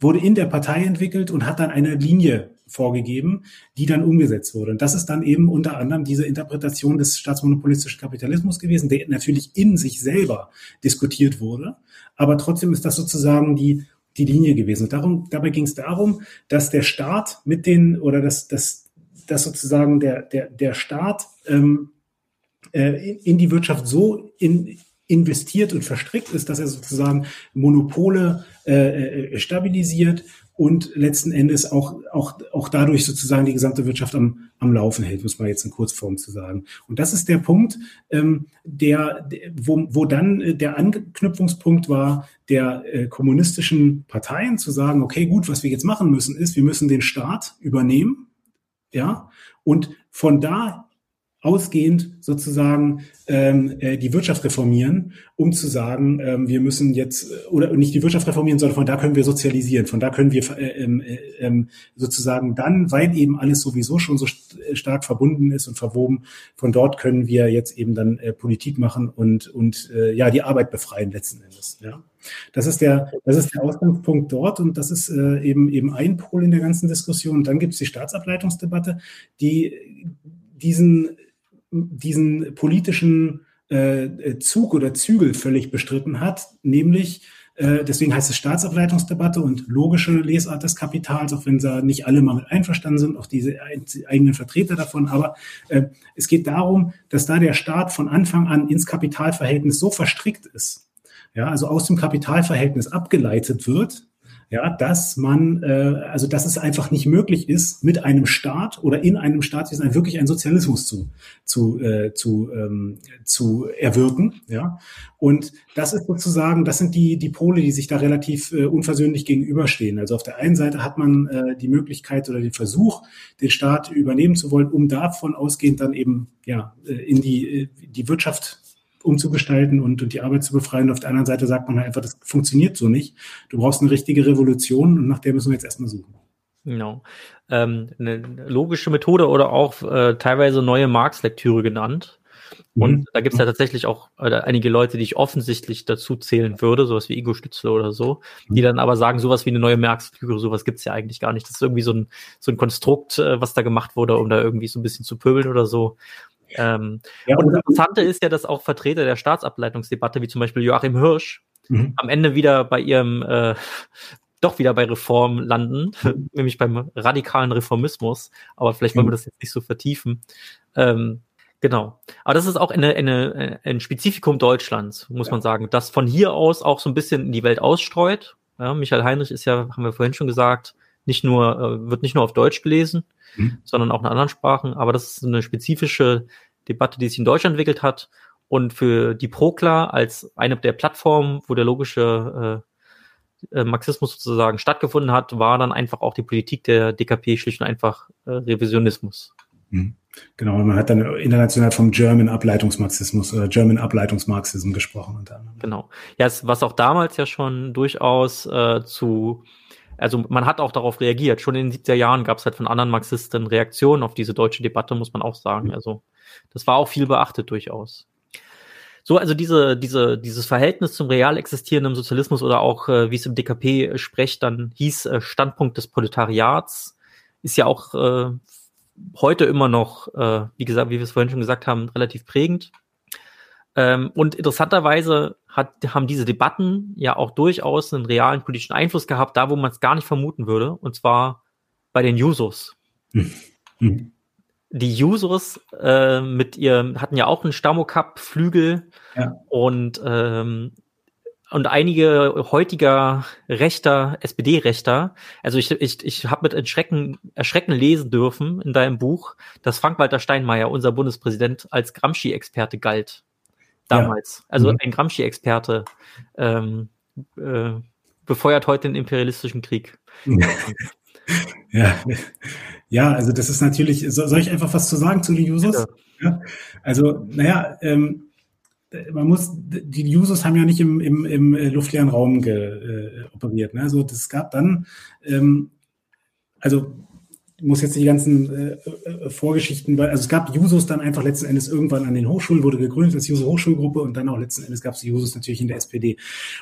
wurde in der Partei entwickelt und hat dann eine Linie vorgegeben, die dann umgesetzt wurde. Und das ist dann eben unter anderem diese Interpretation des staatsmonopolistischen Kapitalismus gewesen, der natürlich in sich selber diskutiert wurde. Aber trotzdem ist das sozusagen die, die Linie gewesen. Und darum, dabei ging es darum, dass der Staat mit den, oder dass, dass, dass sozusagen der, der, der Staat ähm, äh, in, die Wirtschaft so in, investiert und verstrickt ist, dass er sozusagen Monopole äh, äh stabilisiert und letzten Endes auch, auch, auch dadurch sozusagen die gesamte Wirtschaft am, am Laufen hält, muss man jetzt in Kurzform zu sagen. Und das ist der Punkt, ähm, der, wo, wo dann äh, der Anknüpfungspunkt war, der äh, kommunistischen Parteien zu sagen, okay, gut, was wir jetzt machen müssen, ist, wir müssen den Staat übernehmen, ja, und von da ausgehend sozusagen ähm, äh, die Wirtschaft reformieren, um zu sagen, ähm, wir müssen jetzt äh, oder nicht die Wirtschaft reformieren, sondern von da können wir sozialisieren, von da können wir äh, ähm, äh, äh, sozusagen dann, weil eben alles sowieso schon so st äh, stark verbunden ist und verwoben, von dort können wir jetzt eben dann äh, Politik machen und und äh, ja die Arbeit befreien letzten Endes. Ja. Das ist der, das ist der Ausgangspunkt dort und das ist äh, eben eben ein Pol in der ganzen Diskussion. Und dann gibt es die Staatsableitungsdebatte, die diesen diesen politischen äh, Zug oder Zügel völlig bestritten hat, nämlich Äh, deswegen heißt es Staatsableitungsdebatte und logische Lesart des Kapitals, auch wenn da nicht alle mal mit einverstanden sind, auch diese eigenen Vertreter davon. Aber äh, es geht darum, dass da der Staat von Anfang an ins Kapitalverhältnis so verstrickt ist, ja, also aus dem Kapitalverhältnis abgeleitet wird, ja, dass man, äh, also dass es einfach nicht möglich ist, mit einem Staat oder in einem Staat wirklich einen Sozialismus zu zu äh, zu ähm, zu erwirken, ja. Und das ist sozusagen, das sind die die Pole, die sich da relativ äh, unversöhnlich gegenüberstehen. Also auf der einen Seite hat man äh, die Möglichkeit oder den Versuch, den Staat übernehmen zu wollen, um davon ausgehend dann eben ja äh, in die äh, die Wirtschaft umzugestalten und, und die Arbeit zu befreien. auf der anderen Seite sagt man halt einfach, das funktioniert so nicht. Du brauchst eine richtige Revolution und nach der müssen wir jetzt erstmal suchen. Genau. Ähm, eine logische Methode oder auch äh, teilweise neue Marx-Lektüre genannt. Und mhm. da gibt es ja tatsächlich auch äh, einige Leute, die ich offensichtlich dazu zählen würde, sowas wie Ingo Stützle oder so, die mhm. dann aber sagen, sowas wie eine neue Marx-Lektüre, sowas gibt's ja eigentlich gar nicht. Das ist irgendwie so ein, so ein Konstrukt, äh, was da gemacht wurde, um da irgendwie so ein bisschen zu pöbeln oder so. Ähm, ja, und das Interessante ist ja, dass auch Vertreter der Staatsableitungsdebatte, wie zum Beispiel Joachim Hirsch, mhm. am Ende wieder bei ihrem, äh, doch wieder bei Reform landen, mhm. nämlich beim radikalen Reformismus. Aber vielleicht wollen wir mhm. das jetzt nicht so vertiefen. Ähm, genau. Aber das ist auch eine, eine, ein Spezifikum Deutschlands, muss ja. man sagen, das von hier aus auch so ein bisschen in die Welt ausstreut. Ja, Michael Heinrich ist ja, haben wir vorhin schon gesagt, nicht nur, äh, wird nicht nur auf Deutsch gelesen, mhm. sondern auch in anderen Sprachen. Aber das ist eine spezifische Debatte, die sich in Deutschland entwickelt hat. Und für die Prokla als eine der Plattformen, wo der logische äh, äh Marxismus sozusagen stattgefunden hat, war dann einfach auch die Politik der DKP schlicht und einfach äh, Revisionismus. Mhm. Genau, man hat dann international vom German Ableitungsmarxismus oder German Ableitungsmarxism gesprochen unter anderem. Genau. Ja, was auch damals ja schon durchaus äh, zu also man hat auch darauf reagiert. Schon in den 70er Jahren gab es halt von anderen Marxisten Reaktionen auf diese deutsche Debatte, muss man auch sagen. Mhm. Also das war auch viel beachtet durchaus. So, also diese, diese, dieses Verhältnis zum real existierenden Sozialismus oder auch, äh, wie es im DKP spricht, dann hieß äh, Standpunkt des Proletariats, ist ja auch äh, heute immer noch, äh, wie gesagt, wie wir es vorhin schon gesagt haben, relativ prägend. Ähm, und interessanterweise hat, haben diese Debatten ja auch durchaus einen realen politischen Einfluss gehabt, da wo man es gar nicht vermuten würde, und zwar bei den Jusos. Die Jusos äh, mit ihrem hatten ja auch einen Stammocup-Flügel ja. und ähm, und einige heutiger rechter SPD-Rechter, also ich, ich, ich habe mit Erschrecken, Erschrecken lesen dürfen in deinem Buch, dass Frank-Walter Steinmeier, unser Bundespräsident, als Gramsci-Experte galt damals. Ja. Also mhm. ein Gramsci-Experte ähm, äh, befeuert heute den imperialistischen Krieg. ja. ja, also das ist natürlich, soll ich einfach was zu sagen zu den Jusos? Ja. Also, naja, ähm, man muss, die Jusos haben ja nicht im, im, im luftleeren Raum ge, äh, operiert. Ne? Also das gab dann, ähm, also muss jetzt die ganzen äh, äh, Vorgeschichten, weil also es gab Jusos dann einfach letzten Endes irgendwann an den Hochschulen, wurde gegründet als Juso Hochschulgruppe und dann auch letzten Endes gab es Jusos natürlich in der SPD.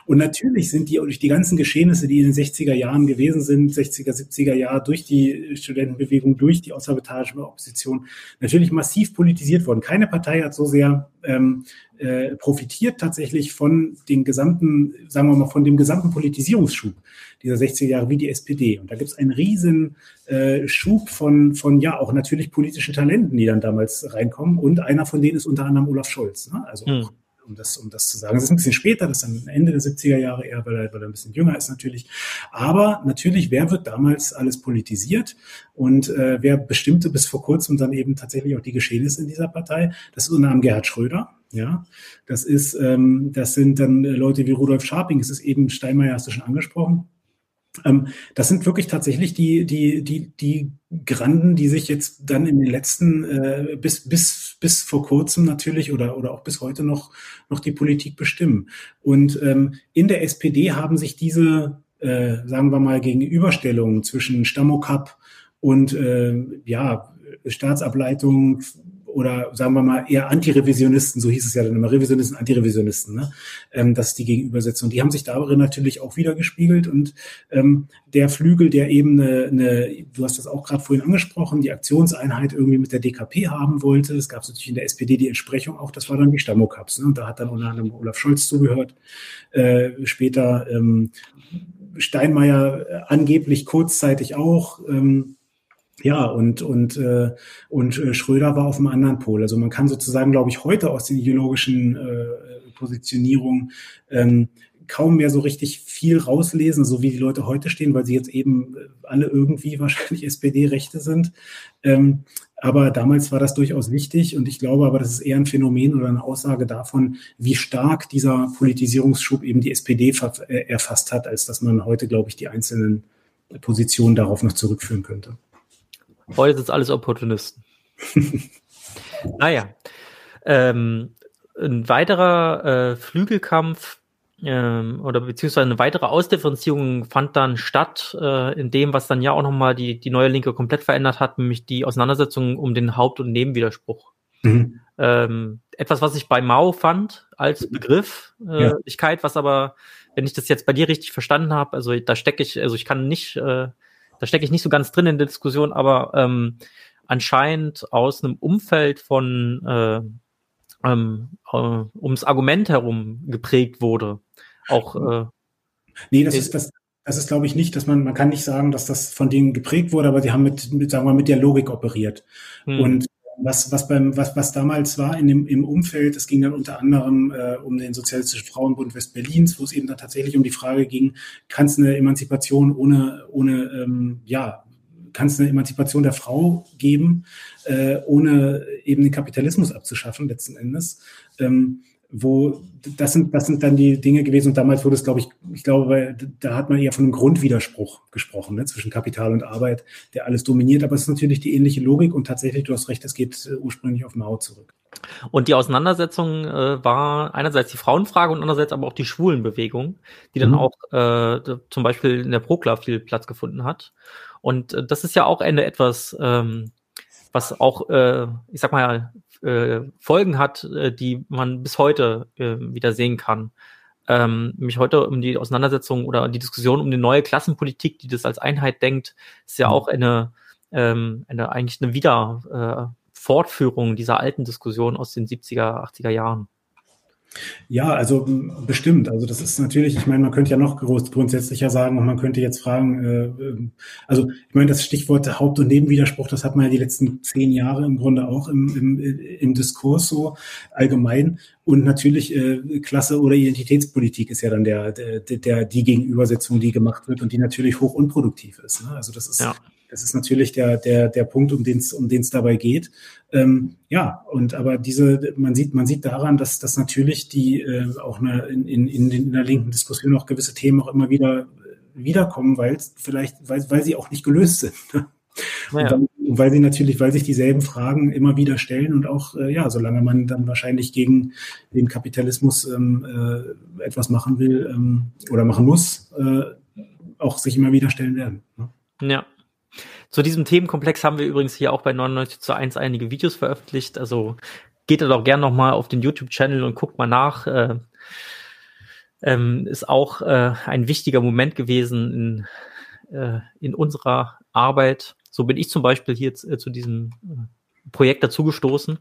Und natürlich sind die durch die ganzen Geschehnisse, die in den 60er Jahren gewesen sind, 60er, 70er Jahre, durch die Studentenbewegung, durch die außerparteiische Opposition, natürlich massiv politisiert worden. Keine Partei hat so sehr ähm, äh, profitiert tatsächlich von den gesamten, sagen wir mal, von dem gesamten Politisierungsschub dieser 60er Jahre wie die SPD. Und da gibt es einen riesen äh, Schub von, von, ja, auch natürlich politischen Talenten, die dann damals reinkommen. Und einer von denen ist unter anderem Olaf Scholz. Ne? Also hm um das, um das zu sagen. Das ist ein bisschen später, das ist dann Ende der 70er Jahre eher, weil er, weil er ein bisschen jünger ist natürlich. Aber natürlich, wer wird damals alles politisiert und äh, wer bestimmte bis vor kurzem dann eben tatsächlich auch die Geschehnisse in dieser Partei? Das ist unter anderem Gerhard Schröder. Ja, das ist, ähm, das sind dann Leute wie Rudolf Scharping, es ist eben Steinmeier, hast du schon angesprochen. Ähm, das sind wirklich tatsächlich die, die, die, die Granden, die sich jetzt dann in den letzten, äh, bis, bis, bis vor kurzem natürlich oder, oder auch bis heute noch, noch die Politik bestimmen. Und ähm, in der SPD haben sich diese, äh, sagen wir mal, Gegenüberstellungen zwischen Stammokap und äh, ja, Staatsableitung oder sagen wir mal eher Antirevisionisten, so hieß es ja dann immer, Revisionisten, Antirevisionisten, ne? ähm, das ist die Gegenübersetzung. Die haben sich darin natürlich auch wieder gespiegelt und ähm, der Flügel, der eben eine, eine du hast das auch gerade vorhin angesprochen, die Aktionseinheit irgendwie mit der DKP haben wollte. Es gab natürlich in der SPD die Entsprechung auch, das war dann die Stammokaps. Ne? Und da hat dann unter anderem Olaf Scholz zugehört. Äh, später ähm, Steinmeier äh, angeblich kurzzeitig auch. Ähm, ja, und, und, äh, und äh, Schröder war auf einem anderen Pol. Also man kann sozusagen, glaube ich, heute aus den ideologischen äh, Positionierungen ähm, kaum mehr so richtig viel rauslesen, so wie die Leute heute stehen, weil sie jetzt eben äh, alle irgendwie wahrscheinlich SPD-Rechte sind. Ähm, aber damals war das durchaus wichtig und ich glaube aber, das ist eher ein Phänomen oder eine Aussage davon, wie stark dieser Politisierungsschub eben die SPD äh, erfasst hat, als dass man heute, glaube ich, die einzelnen Positionen darauf noch zurückführen könnte. Heute sind es alles Opportunisten. naja. Ähm, ein weiterer äh, Flügelkampf ähm, oder beziehungsweise eine weitere Ausdifferenzierung fand dann statt, äh, in dem, was dann ja auch nochmal die, die neue Linke komplett verändert hat, nämlich die Auseinandersetzung um den Haupt- und Nebenwiderspruch. Mhm. Ähm, etwas, was ich bei Mao fand als Begriff, äh, ja. was aber, wenn ich das jetzt bei dir richtig verstanden habe, also da stecke ich, also ich kann nicht, äh, da stecke ich nicht so ganz drin in der Diskussion, aber ähm, anscheinend aus einem Umfeld von äh, ähm, äh, ums Argument herum geprägt wurde auch. Äh, nee, das ist das. Das ist, glaube ich, nicht, dass man, man kann nicht sagen, dass das von denen geprägt wurde, aber sie haben mit, mit sagen wir mal, mit der Logik operiert. Hm. Und was, was beim, was, was damals war in dem, im Umfeld, es ging dann unter anderem äh, um den Sozialistischen Frauenbund Westberlins, wo es eben dann tatsächlich um die Frage ging, kann es eine Emanzipation ohne, ohne, ähm, ja, kann es eine Emanzipation der Frau geben, äh, ohne eben den Kapitalismus abzuschaffen, letzten Endes. Ähm, wo das sind, das sind dann die Dinge gewesen und damals wurde es, glaube ich, ich glaube, da hat man eher von einem Grundwiderspruch gesprochen, ne, zwischen Kapital und Arbeit, der alles dominiert, aber es ist natürlich die ähnliche Logik und tatsächlich, du hast recht, es geht äh, ursprünglich auf Mao zurück. Und die Auseinandersetzung äh, war einerseits die Frauenfrage und andererseits aber auch die Schwulenbewegung, die dann mhm. auch äh, zum Beispiel in der Prokla viel Platz gefunden hat. Und äh, das ist ja auch eine etwas, ähm, was auch, äh, ich sag mal, äh, Folgen hat, äh, die man bis heute äh, wieder sehen kann. Ähm, mich heute um die Auseinandersetzung oder die Diskussion um die neue Klassenpolitik, die das als Einheit denkt, ist ja mhm. auch eine, ähm, eine eigentlich eine Wieder äh, Fortführung dieser alten Diskussion aus den 70er, 80er Jahren. Ja, also bestimmt. Also das ist natürlich, ich meine, man könnte ja noch groß, grundsätzlicher sagen und man könnte jetzt fragen, äh, ähm, also ich meine, das Stichwort Haupt- und Nebenwiderspruch, das hat man ja die letzten zehn Jahre im Grunde auch im, im, im Diskurs so allgemein. Und natürlich äh, Klasse oder Identitätspolitik ist ja dann der, der, der die Gegenübersetzung, die gemacht wird und die natürlich hoch unproduktiv ist. Ne? Also das ist ja. Das ist natürlich der, der, der Punkt, um den es um den's dabei geht. Ähm, ja, und aber diese, man sieht, man sieht daran, dass, dass natürlich die äh, auch eine, in, in, in der linken Diskussion auch gewisse Themen auch immer wieder äh, wiederkommen, weil vielleicht, weil, weil sie auch nicht gelöst sind. Naja. Und, dann, weil sie natürlich, weil sich dieselben Fragen immer wieder stellen und auch, äh, ja, solange man dann wahrscheinlich gegen den Kapitalismus ähm, äh, etwas machen will ähm, oder machen muss, äh, auch sich immer wieder stellen werden. Ne? Ja, zu diesem Themenkomplex haben wir übrigens hier auch bei 99 zu 1 einige Videos veröffentlicht. Also geht da doch gerne nochmal auf den YouTube-Channel und guckt mal nach. Äh, ähm, ist auch äh, ein wichtiger Moment gewesen in, äh, in unserer Arbeit. So bin ich zum Beispiel hier zu, äh, zu diesem äh, Projekt dazugestoßen.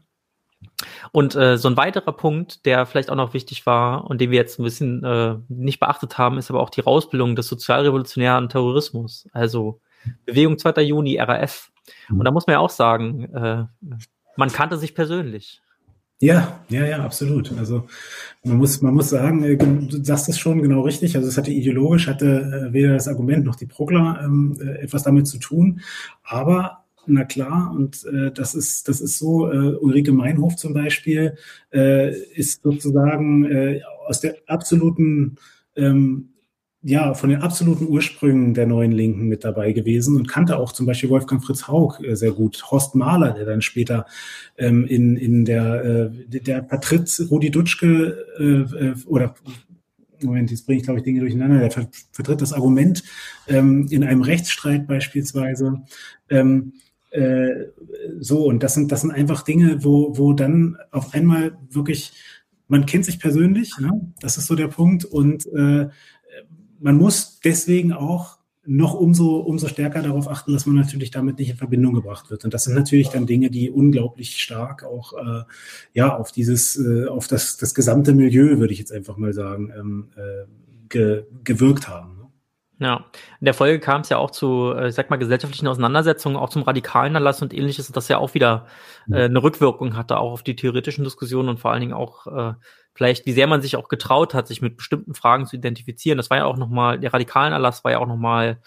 Und äh, so ein weiterer Punkt, der vielleicht auch noch wichtig war und den wir jetzt ein bisschen äh, nicht beachtet haben, ist aber auch die Rausbildung des sozialrevolutionären Terrorismus. Also Bewegung 2. Juni, RAF. Und da muss man ja auch sagen, äh, man kannte sich persönlich. Ja, ja, ja, absolut. Also man muss, man muss sagen, äh, du sagst es schon genau richtig. Also es hatte ideologisch, hatte äh, weder das Argument noch die Progler ähm, äh, etwas damit zu tun. Aber na klar, und äh, das ist, das ist so, äh, Ulrike Meinhof zum Beispiel äh, ist sozusagen aus der absoluten ähm, ja, von den absoluten Ursprüngen der neuen Linken mit dabei gewesen und kannte auch zum Beispiel Wolfgang Fritz Haug äh, sehr gut. Horst Mahler, der dann später ähm, in, in der, äh, der vertritt Rudi Dutschke äh, äh, oder Moment, jetzt bringe ich, glaube ich, Dinge durcheinander. Der vertritt das Argument ähm, in einem Rechtsstreit beispielsweise. Ähm, äh, so, und das sind, das sind einfach Dinge, wo, wo dann auf einmal wirklich, man kennt sich persönlich, ne? das ist so der Punkt, und äh, man muss deswegen auch noch umso, umso stärker darauf achten, dass man natürlich damit nicht in Verbindung gebracht wird. Und das sind natürlich dann Dinge, die unglaublich stark auch äh, ja auf dieses, äh, auf das, das gesamte Milieu, würde ich jetzt einfach mal sagen, ähm, äh, ge, gewirkt haben. Ne? Ja, in der Folge kam es ja auch zu, äh, ich sag mal, gesellschaftlichen Auseinandersetzungen, auch zum radikalen Erlass und ähnliches, das ja auch wieder äh, eine Rückwirkung hatte, auch auf die theoretischen Diskussionen und vor allen Dingen auch äh, vielleicht, wie sehr man sich auch getraut hat, sich mit bestimmten Fragen zu identifizieren. Das war ja auch nochmal, der radikalen Erlass war ja auch nochmal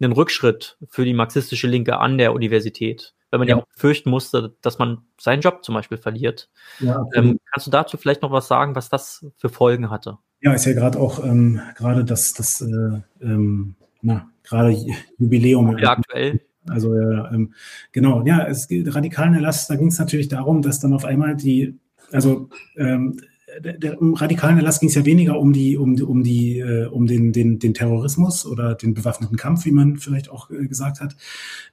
ein Rückschritt für die marxistische Linke an der Universität, weil man ja, ja auch fürchten musste, dass man seinen Job zum Beispiel verliert. Ja, ähm, kannst du dazu vielleicht noch was sagen, was das für Folgen hatte? Ja, ist ja gerade auch ähm, gerade das, das äh, ähm, na, gerade Jubiläum. Ja, aktuell. Also äh, ähm, genau, ja, es radikalen Erlass, da ging es natürlich darum, dass dann auf einmal die, also ähm, der, der, um radikalen Erlass ging es ja weniger um die, um, um die, äh, um den, den, den Terrorismus oder den bewaffneten Kampf, wie man vielleicht auch äh, gesagt hat,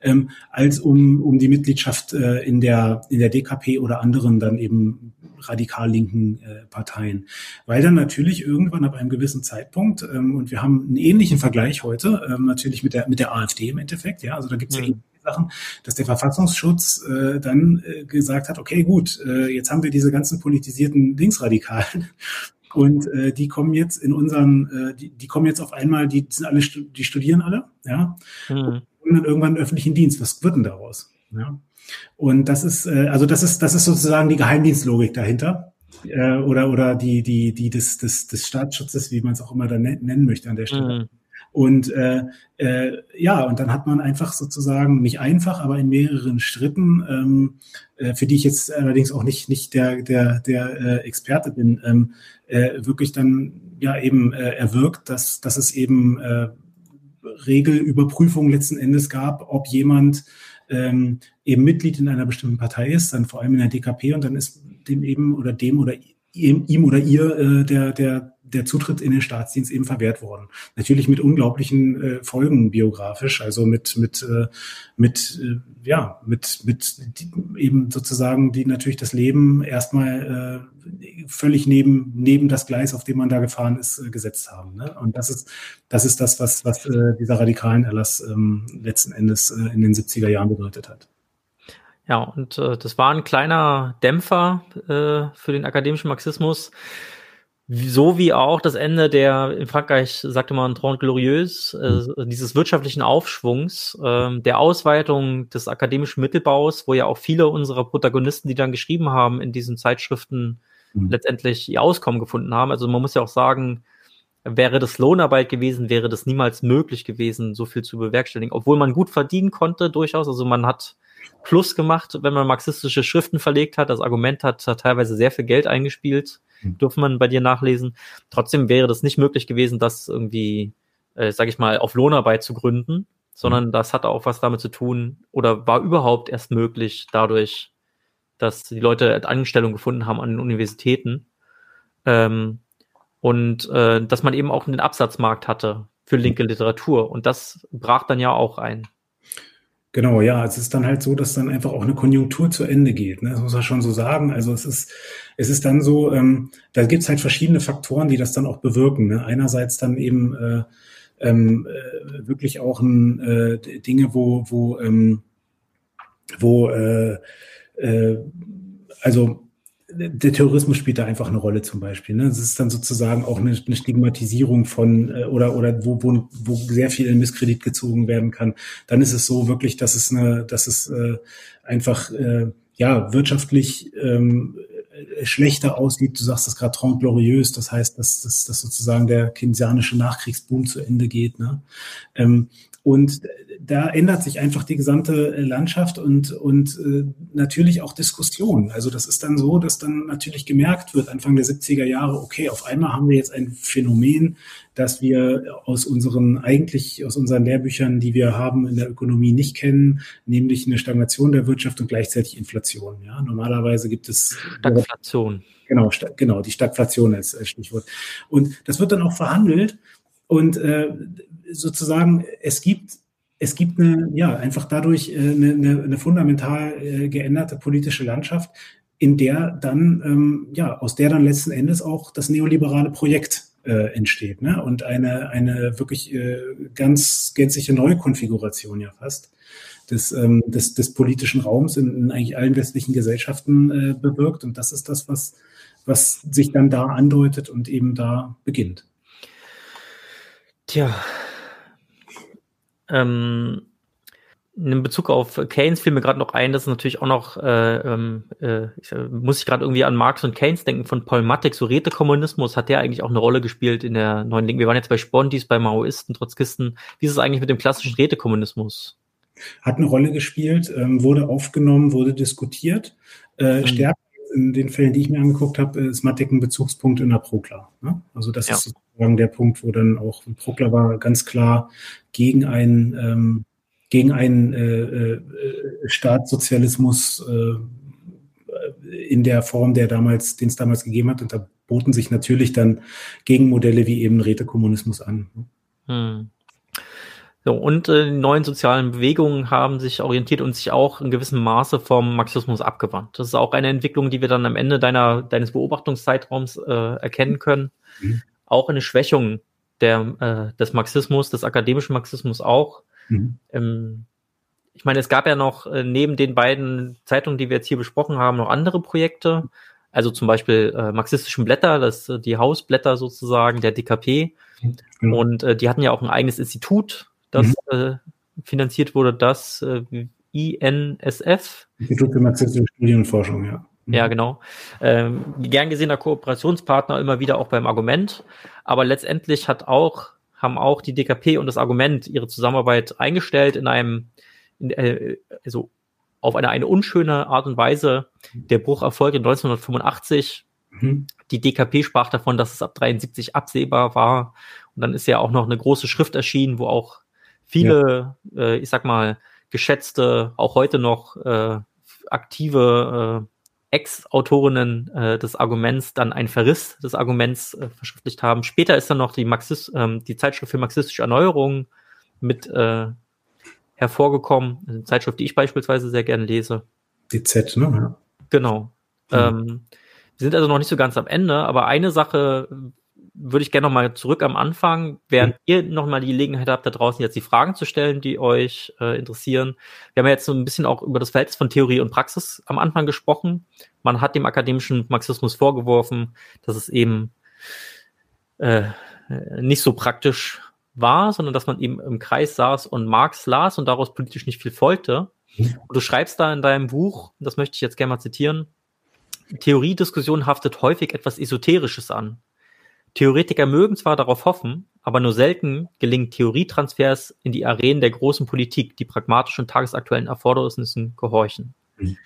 ähm, als um, um die Mitgliedschaft äh, in der, in der DKP oder anderen dann eben radikal linken äh, Parteien. Weil dann natürlich irgendwann ab einem gewissen Zeitpunkt, ähm, und wir haben einen ähnlichen Vergleich heute, ähm, natürlich mit der, mit der AfD im Endeffekt, ja, also da gibt es mhm. ja Sachen, dass der Verfassungsschutz äh, dann äh, gesagt hat, okay, gut, äh, jetzt haben wir diese ganzen politisierten Linksradikalen und äh, die kommen jetzt in unseren, äh, die, die kommen jetzt auf einmal, die sind alle, die studieren alle, ja, mhm. und dann irgendwann öffentlichen Dienst. Was wird denn daraus? Ja. Und das ist, äh, also das ist, das ist sozusagen die Geheimdienstlogik dahinter. Äh, oder oder die, die, die des, des, des Staatsschutzes, wie man es auch immer dann nennen möchte an der Stelle. Mhm. Und äh, äh, ja, und dann hat man einfach sozusagen nicht einfach, aber in mehreren Schritten, ähm, äh, für die ich jetzt allerdings auch nicht nicht der der der äh, Experte bin, ähm, äh, wirklich dann ja eben äh, erwirkt, dass dass es eben äh, Regelüberprüfungen letzten Endes gab, ob jemand ähm, eben Mitglied in einer bestimmten Partei ist, dann vor allem in der DKP und dann ist dem eben oder dem oder ihm, ihm oder ihr äh, der der der Zutritt in den Staatsdienst eben verwehrt worden. Natürlich mit unglaublichen äh, Folgen biografisch, also mit mit äh, mit äh, ja mit mit eben sozusagen die natürlich das Leben erstmal äh, völlig neben neben das Gleis, auf dem man da gefahren ist, äh, gesetzt haben. Ne? Und das ist das ist das, was was äh, dieser radikalen Erlass ähm, letzten Endes äh, in den 70er Jahren bedeutet hat. Ja, und äh, das war ein kleiner Dämpfer äh, für den akademischen Marxismus so wie auch das Ende der, in Frankreich sagte man Trente Glorieuse, äh, dieses wirtschaftlichen Aufschwungs, äh, der Ausweitung des akademischen Mittelbaus, wo ja auch viele unserer Protagonisten, die dann geschrieben haben, in diesen Zeitschriften mhm. letztendlich ihr Auskommen gefunden haben. Also man muss ja auch sagen, wäre das Lohnarbeit gewesen, wäre das niemals möglich gewesen, so viel zu bewerkstelligen, obwohl man gut verdienen konnte durchaus. Also man hat Plus gemacht, wenn man marxistische Schriften verlegt hat. Das Argument hat, hat teilweise sehr viel Geld eingespielt durfte man bei dir nachlesen. Trotzdem wäre das nicht möglich gewesen, das irgendwie, äh, sage ich mal, auf Lohnarbeit zu gründen, sondern hm. das hatte auch was damit zu tun oder war überhaupt erst möglich dadurch, dass die Leute Anstellung gefunden haben an den Universitäten ähm, und äh, dass man eben auch einen Absatzmarkt hatte für linke Literatur und das brach dann ja auch ein. Genau, ja, es ist dann halt so, dass dann einfach auch eine Konjunktur zu Ende geht. Ne? Das muss man schon so sagen. Also es ist, es ist dann so, ähm, da gibt's halt verschiedene Faktoren, die das dann auch bewirken. Ne? Einerseits dann eben äh, ähm, äh, wirklich auch ein, äh, Dinge, wo, wo, ähm, wo äh, äh, also der Terrorismus spielt da einfach eine Rolle zum Beispiel. Ne? Das ist dann sozusagen auch eine, eine Stigmatisierung von äh, oder oder wo, wo, wo sehr viel in Misskredit gezogen werden kann. Dann ist es so wirklich, dass es eine, dass es äh, einfach äh, ja wirtschaftlich ähm, schlechter aussieht. Du sagst das gerade Trente Glorieuse, das heißt, dass, dass, dass sozusagen der keynesianische Nachkriegsboom zu Ende geht. Ne? Ähm, und da ändert sich einfach die gesamte Landschaft und, und äh, natürlich auch Diskussion. Also das ist dann so, dass dann natürlich gemerkt wird, Anfang der 70er Jahre, okay, auf einmal haben wir jetzt ein Phänomen, das wir aus unseren, eigentlich aus unseren Lehrbüchern, die wir haben in der Ökonomie nicht kennen, nämlich eine Stagnation der Wirtschaft und gleichzeitig Inflation. Ja, normalerweise gibt es Stagflation. Genau, genau, die Stagflation als Stichwort. Und das wird dann auch verhandelt und äh, sozusagen, es gibt es gibt eine, ja, einfach dadurch äh, eine, eine, eine fundamental äh, geänderte politische Landschaft, in der dann, ähm, ja, aus der dann letzten Endes auch das neoliberale Projekt äh, entsteht, ne? Und eine, eine wirklich äh, ganz gänzliche Neukonfiguration ja fast des, ähm, des, des politischen Raums in, in eigentlich allen westlichen Gesellschaften äh, bewirkt. Und das ist das, was, was sich dann da andeutet und eben da beginnt. Tja, ähm, in Bezug auf Keynes fiel mir gerade noch ein, dass natürlich auch noch, äh, ähm, äh, ich, muss ich gerade irgendwie an Marx und Keynes denken, von Paul Matek, so Rätekommunismus, hat der eigentlich auch eine Rolle gespielt in der neuen Linken. Wir waren jetzt bei Spondis, bei Maoisten, Trotzkisten. Wie ist es eigentlich mit dem klassischen Rätekommunismus? Hat eine Rolle gespielt, ähm, wurde aufgenommen, wurde diskutiert. Äh, mhm. Stärker in den Fällen, die ich mir angeguckt habe, ist Matek ein Bezugspunkt in der Prokla. Ne? Also das ja. ist sozusagen der Punkt, wo dann auch Prokla war ganz klar gegen einen ähm, gegen einen äh, äh, Staatssozialismus äh, in der Form, der damals, den es damals gegeben hat. Und da boten sich natürlich dann Gegenmodelle wie eben Rätekommunismus an. Hm. So, und äh, die neuen sozialen Bewegungen haben sich orientiert und sich auch in gewissem Maße vom Marxismus abgewandt. Das ist auch eine Entwicklung, die wir dann am Ende deiner, deines Beobachtungszeitraums äh, erkennen können. Mhm. Auch eine Schwächung der, äh, des Marxismus, des akademischen Marxismus auch. Mhm. Ähm, ich meine, es gab ja noch äh, neben den beiden Zeitungen, die wir jetzt hier besprochen haben, noch andere Projekte. Also zum Beispiel äh, marxistischen Blätter, das äh, die Hausblätter sozusagen der DKP. Mhm. Und äh, die hatten ja auch ein eigenes Institut, das mhm. äh, finanziert wurde, das äh, INSF. Institut für marxistische Studien und Forschung, ja. Mhm. Ja, genau. Ähm, gern gesehener Kooperationspartner immer wieder auch beim Argument. Aber letztendlich hat auch, haben auch die DKP und das Argument ihre Zusammenarbeit eingestellt in einem, in, äh, also auf eine, eine unschöne Art und Weise. Der Bruch erfolgte 1985. Mhm. Die DKP sprach davon, dass es ab 73 absehbar war. Und dann ist ja auch noch eine große Schrift erschienen, wo auch viele, ja. äh, ich sag mal, geschätzte, auch heute noch äh, aktive äh, Ex-Autorinnen äh, des Arguments dann einen Verriss des Arguments äh, verschriftlicht haben. Später ist dann noch die, Marxist, ähm, die Zeitschrift für marxistische Erneuerung mit äh, hervorgekommen. Eine Zeitschrift, die ich beispielsweise sehr gerne lese. Die Z, ne? Genau. Mhm. Ähm, wir sind also noch nicht so ganz am Ende, aber eine Sache würde ich gerne nochmal zurück am Anfang, während mhm. ihr nochmal die Gelegenheit habt, da draußen jetzt die Fragen zu stellen, die euch äh, interessieren. Wir haben ja jetzt so ein bisschen auch über das Verhältnis von Theorie und Praxis am Anfang gesprochen. Man hat dem akademischen Marxismus vorgeworfen, dass es eben äh, nicht so praktisch war, sondern dass man eben im Kreis saß und Marx las und daraus politisch nicht viel folgte. Mhm. Und du schreibst da in deinem Buch, das möchte ich jetzt gerne mal zitieren, Theoriediskussion haftet häufig etwas Esoterisches an. Theoretiker mögen zwar darauf hoffen, aber nur selten gelingen Theorietransfers in die Arenen der großen Politik, die pragmatischen tagesaktuellen Erfordernissen gehorchen. Mhm.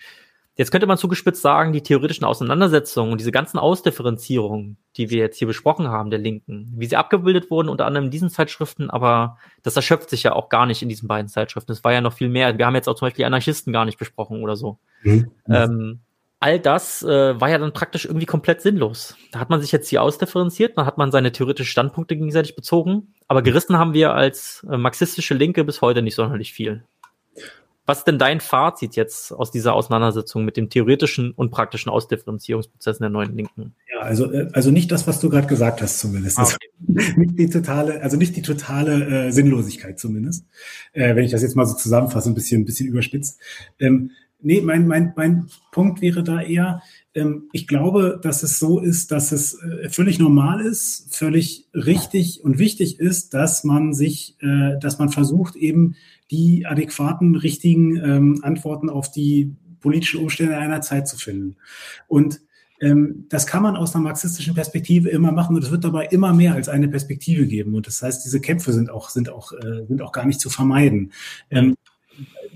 Jetzt könnte man zugespitzt sagen, die theoretischen Auseinandersetzungen und diese ganzen Ausdifferenzierungen, die wir jetzt hier besprochen haben, der Linken, wie sie abgebildet wurden, unter anderem in diesen Zeitschriften, aber das erschöpft sich ja auch gar nicht in diesen beiden Zeitschriften. Es war ja noch viel mehr. Wir haben jetzt auch zum Beispiel die Anarchisten gar nicht besprochen oder so. Mhm. Ähm, all das äh, war ja dann praktisch irgendwie komplett sinnlos. Da hat man sich jetzt hier ausdifferenziert, dann hat man seine theoretischen Standpunkte gegenseitig bezogen, aber gerissen haben wir als äh, marxistische Linke bis heute nicht sonderlich viel. Was ist denn dein Fazit jetzt aus dieser Auseinandersetzung mit dem theoretischen und praktischen Ausdifferenzierungsprozessen der neuen Linken? Ja, also, äh, also nicht das, was du gerade gesagt hast, zumindest. Ah, okay. nicht die totale, also nicht die totale äh, Sinnlosigkeit zumindest. Äh, wenn ich das jetzt mal so zusammenfasse, ein bisschen, ein bisschen überspitzt. Ähm, Nee, mein, mein, mein Punkt wäre da eher, ähm, ich glaube, dass es so ist, dass es äh, völlig normal ist, völlig richtig und wichtig ist, dass man sich, äh, dass man versucht, eben die adäquaten, richtigen ähm, Antworten auf die politischen Umstände einer Zeit zu finden. Und ähm, das kann man aus einer marxistischen Perspektive immer machen und es wird dabei immer mehr als eine Perspektive geben. Und das heißt, diese Kämpfe sind auch, sind auch, äh, sind auch gar nicht zu vermeiden. Ähm,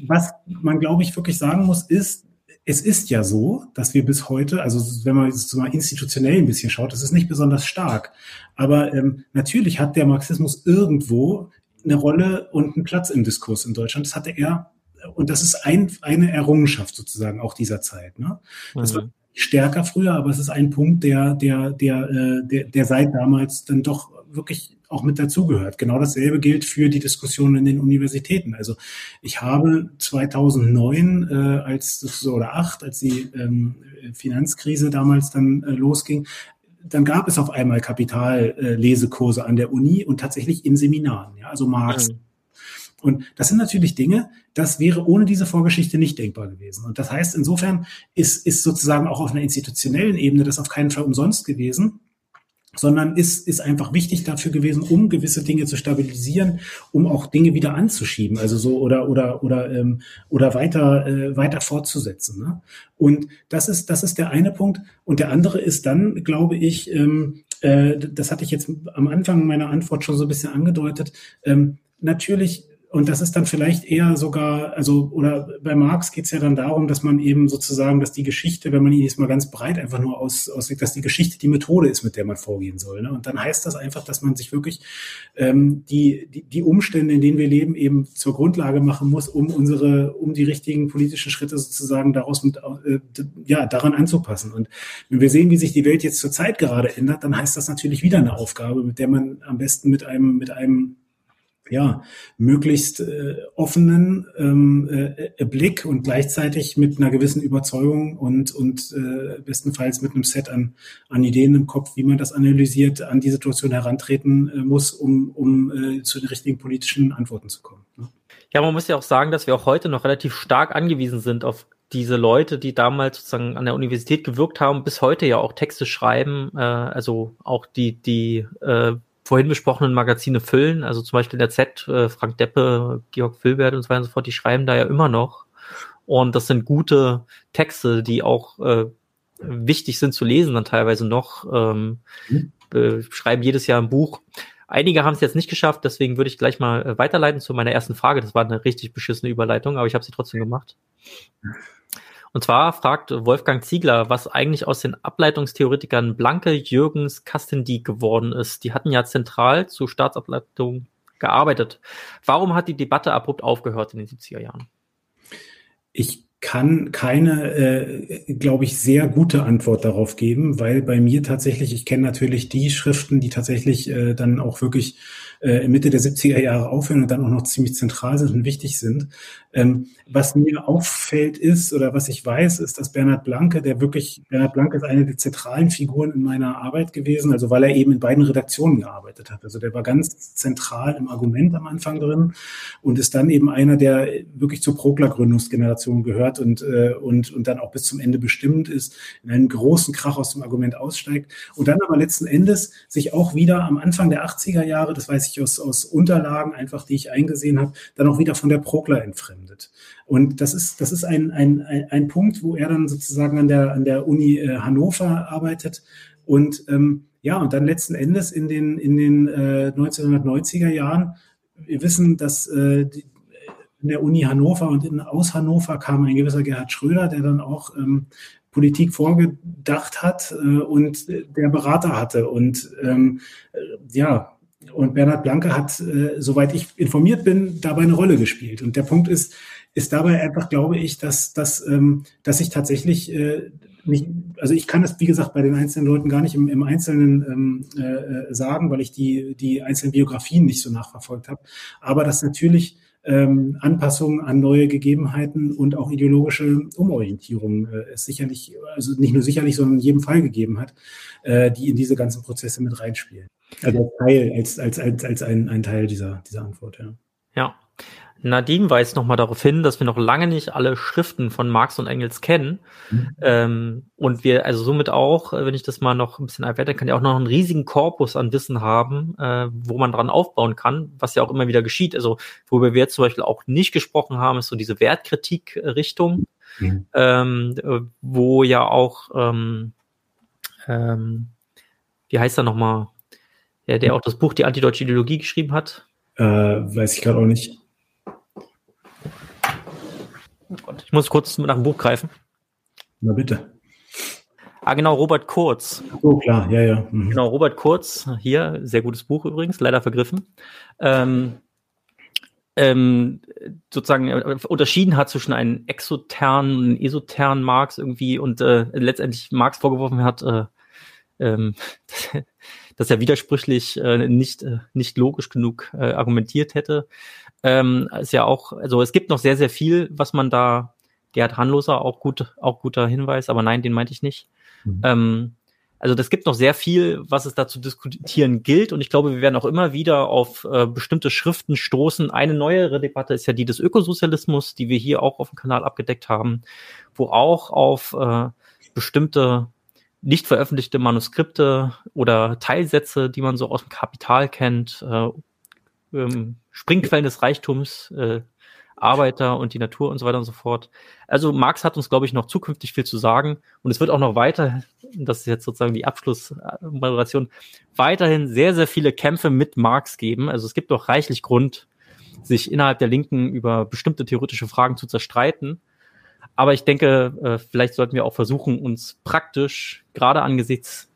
was man, glaube ich, wirklich sagen muss, ist, es ist ja so, dass wir bis heute, also wenn man jetzt mal institutionell ein bisschen schaut, das ist nicht besonders stark. Aber ähm, natürlich hat der Marxismus irgendwo eine Rolle und einen Platz im Diskurs in Deutschland. Das hatte er, und das ist ein, eine Errungenschaft sozusagen auch dieser Zeit. Ne? Das mhm. war stärker früher, aber es ist ein Punkt, der, der, der, äh, der, der seit damals dann doch wirklich auch mit dazugehört. Genau dasselbe gilt für die Diskussion in den Universitäten. Also ich habe 2009 äh, als oder acht, als die ähm, Finanzkrise damals dann äh, losging, dann gab es auf einmal Kapitallesekurse an der Uni und tatsächlich in Seminaren, ja, also Marx. Mhm. Und das sind natürlich Dinge, das wäre ohne diese Vorgeschichte nicht denkbar gewesen. Und das heißt, insofern ist, ist sozusagen auch auf einer institutionellen Ebene das auf keinen Fall umsonst gewesen sondern ist, ist einfach wichtig dafür gewesen, um gewisse Dinge zu stabilisieren, um auch Dinge wieder anzuschieben, also so oder oder oder ähm, oder weiter äh, weiter fortzusetzen. Ne? Und das ist das ist der eine Punkt. Und der andere ist dann, glaube ich, ähm, äh, das hatte ich jetzt am Anfang meiner Antwort schon so ein bisschen angedeutet. Ähm, natürlich und das ist dann vielleicht eher sogar, also, oder bei Marx geht es ja dann darum, dass man eben sozusagen, dass die Geschichte, wenn man ihn jetzt mal ganz breit einfach nur aus, auslegt, dass die Geschichte die Methode ist, mit der man vorgehen soll. Ne? Und dann heißt das einfach, dass man sich wirklich ähm, die, die, die Umstände, in denen wir leben, eben zur Grundlage machen muss, um unsere, um die richtigen politischen Schritte sozusagen daraus mit, äh, ja, daran anzupassen. Und wenn wir sehen, wie sich die Welt jetzt zur Zeit gerade ändert, dann heißt das natürlich wieder eine Aufgabe, mit der man am besten mit einem, mit einem ja, möglichst äh, offenen ähm, äh, Blick und gleichzeitig mit einer gewissen Überzeugung und, und äh, bestenfalls mit einem Set an, an Ideen im Kopf, wie man das analysiert, an die Situation herantreten äh, muss, um, um äh, zu den richtigen politischen Antworten zu kommen. Ne? Ja, man muss ja auch sagen, dass wir auch heute noch relativ stark angewiesen sind auf diese Leute, die damals sozusagen an der Universität gewirkt haben, bis heute ja auch Texte schreiben, äh, also auch die, die äh, vorhin besprochenen Magazine füllen, also zum Beispiel der Z, äh, Frank Deppe, Georg Filbert und so weiter und so fort, die schreiben da ja immer noch. Und das sind gute Texte, die auch äh, wichtig sind zu lesen, dann teilweise noch. Ähm, mhm. äh, schreiben jedes Jahr ein Buch. Einige haben es jetzt nicht geschafft, deswegen würde ich gleich mal äh, weiterleiten zu meiner ersten Frage. Das war eine richtig beschissene Überleitung, aber ich habe sie trotzdem gemacht. Und zwar fragt Wolfgang Ziegler, was eigentlich aus den Ableitungstheoretikern Blanke, Jürgens, Kastendiek geworden ist. Die hatten ja zentral zur Staatsableitung gearbeitet. Warum hat die Debatte abrupt aufgehört in den 70er Jahren? Ich kann keine, äh, glaube ich, sehr gute Antwort darauf geben, weil bei mir tatsächlich, ich kenne natürlich die Schriften, die tatsächlich äh, dann auch wirklich äh, Mitte der 70er Jahre aufhören und dann auch noch ziemlich zentral sind und wichtig sind. Ähm, was mir auffällt ist, oder was ich weiß, ist, dass Bernhard Blanke, der wirklich, Bernhard Blanke ist eine der zentralen Figuren in meiner Arbeit gewesen, also weil er eben in beiden Redaktionen gearbeitet hat. Also der war ganz zentral im Argument am Anfang drin und ist dann eben einer, der wirklich zur Prokla-Gründungsgeneration gehört und, äh, und, und dann auch bis zum Ende bestimmt ist, in einen großen Krach aus dem Argument aussteigt und dann aber letzten Endes sich auch wieder am Anfang der 80er Jahre, das weiß ich aus, aus Unterlagen einfach, die ich eingesehen habe, dann auch wieder von der Prokla entfremdet. Und das ist, das ist ein, ein, ein, ein Punkt, wo er dann sozusagen an der, an der Uni äh, Hannover arbeitet und ähm, ja, und dann letzten Endes in den, in den äh, 1990er Jahren, wir wissen, dass äh, die, in der Uni Hannover und in, aus Hannover kam ein gewisser Gerhard Schröder, der dann auch ähm, Politik vorgedacht hat äh, und der Berater hatte. Und ähm, äh, ja, und Bernhard Blanke hat, äh, soweit ich informiert bin, dabei eine Rolle gespielt. Und der Punkt ist, ist dabei einfach, glaube ich, dass, dass, ähm, dass ich tatsächlich äh, nicht, also ich kann das, wie gesagt, bei den einzelnen Leuten gar nicht im, im Einzelnen ähm, äh, sagen, weil ich die, die einzelnen Biografien nicht so nachverfolgt habe. Aber dass natürlich ähm, Anpassungen an neue Gegebenheiten und auch ideologische Umorientierung äh, es sicherlich, also nicht nur sicherlich, sondern in jedem Fall gegeben hat, äh, die in diese ganzen Prozesse mit reinspielen. Also als Teil, als, als, als, als ein, ein Teil dieser, dieser Antwort, ja. Ja. Nadine weist nochmal darauf hin, dass wir noch lange nicht alle Schriften von Marx und Engels kennen. Mhm. Ähm, und wir also somit auch, äh, wenn ich das mal noch ein bisschen erweitern kann, ja auch noch einen riesigen Korpus an Wissen haben, äh, wo man dran aufbauen kann, was ja auch immer wieder geschieht. Also worüber wir jetzt zum Beispiel auch nicht gesprochen haben, ist so diese Wertkritik-Richtung, mhm. ähm, äh, wo ja auch, ähm, ähm, wie heißt er nochmal, der, der auch das Buch Die antideutsche Ideologie geschrieben hat? Äh, weiß ich gerade auch nicht. Oh Gott, ich muss kurz nach dem Buch greifen. Na bitte. Ah, genau, Robert Kurz. Oh, klar, ja, ja. Mhm. Genau, Robert Kurz, hier, sehr gutes Buch übrigens, leider vergriffen. Ähm, ähm, sozusagen äh, unterschieden hat zwischen einem exoternen und einem esoternen Marx irgendwie und äh, letztendlich Marx vorgeworfen hat, äh, ähm, dass er widersprüchlich äh, nicht, äh, nicht logisch genug äh, argumentiert hätte. Ähm, ist ja auch, also es gibt noch sehr, sehr viel, was man da, Gerhard Hanloser, auch gut, auch guter Hinweis, aber nein, den meinte ich nicht. Mhm. Ähm, also das gibt noch sehr viel, was es da zu diskutieren gilt. Und ich glaube, wir werden auch immer wieder auf äh, bestimmte Schriften stoßen. Eine neuere Debatte ist ja die des Ökosozialismus, die wir hier auch auf dem Kanal abgedeckt haben, wo auch auf äh, bestimmte nicht veröffentlichte Manuskripte oder Teilsätze, die man so aus dem Kapital kennt, äh, ähm, Springquellen des Reichtums, äh, Arbeiter und die Natur und so weiter und so fort. Also Marx hat uns, glaube ich, noch zukünftig viel zu sagen und es wird auch noch weiter, das ist jetzt sozusagen die Abschlussmoderation, weiterhin sehr, sehr viele Kämpfe mit Marx geben. Also es gibt doch reichlich Grund, sich innerhalb der Linken über bestimmte theoretische Fragen zu zerstreiten. Aber ich denke, äh, vielleicht sollten wir auch versuchen, uns praktisch, gerade angesichts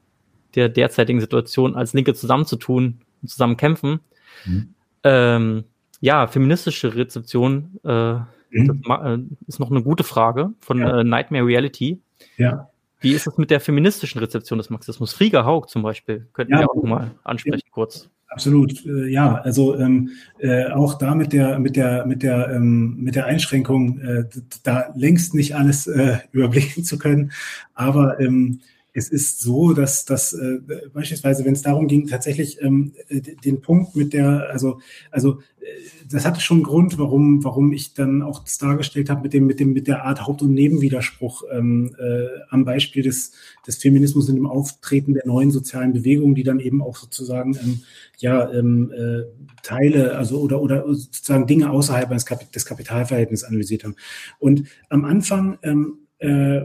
der derzeitigen Situation als Linke zusammenzutun und zusammen kämpfen. Mhm. Ähm, ja, feministische Rezeption äh, mhm. äh, ist noch eine gute Frage von ja. äh, Nightmare Reality. Ja. Wie ist es mit der feministischen Rezeption des Marxismus? Frieger Haug zum Beispiel, könnten ja. wir auch mal ansprechen kurz. Absolut, äh, ja. Also ähm, äh, auch da mit der mit der mit der ähm, mit der Einschränkung, äh, da längst nicht alles äh, überblicken zu können, aber ähm, es ist so, dass, dass äh, beispielsweise, wenn es darum ging, tatsächlich ähm, äh, den Punkt mit der, also, also äh, das hatte schon einen Grund, warum, warum ich dann auch das dargestellt habe mit dem, mit dem, mit der Art Haupt- und Nebenwiderspruch ähm, äh, am Beispiel des, des Feminismus in dem Auftreten der neuen sozialen Bewegungen, die dann eben auch sozusagen ähm, ja ähm, äh, Teile, also oder oder sozusagen Dinge außerhalb des, Kap des Kapitalverhältnisses analysiert haben. Und am Anfang ähm, äh,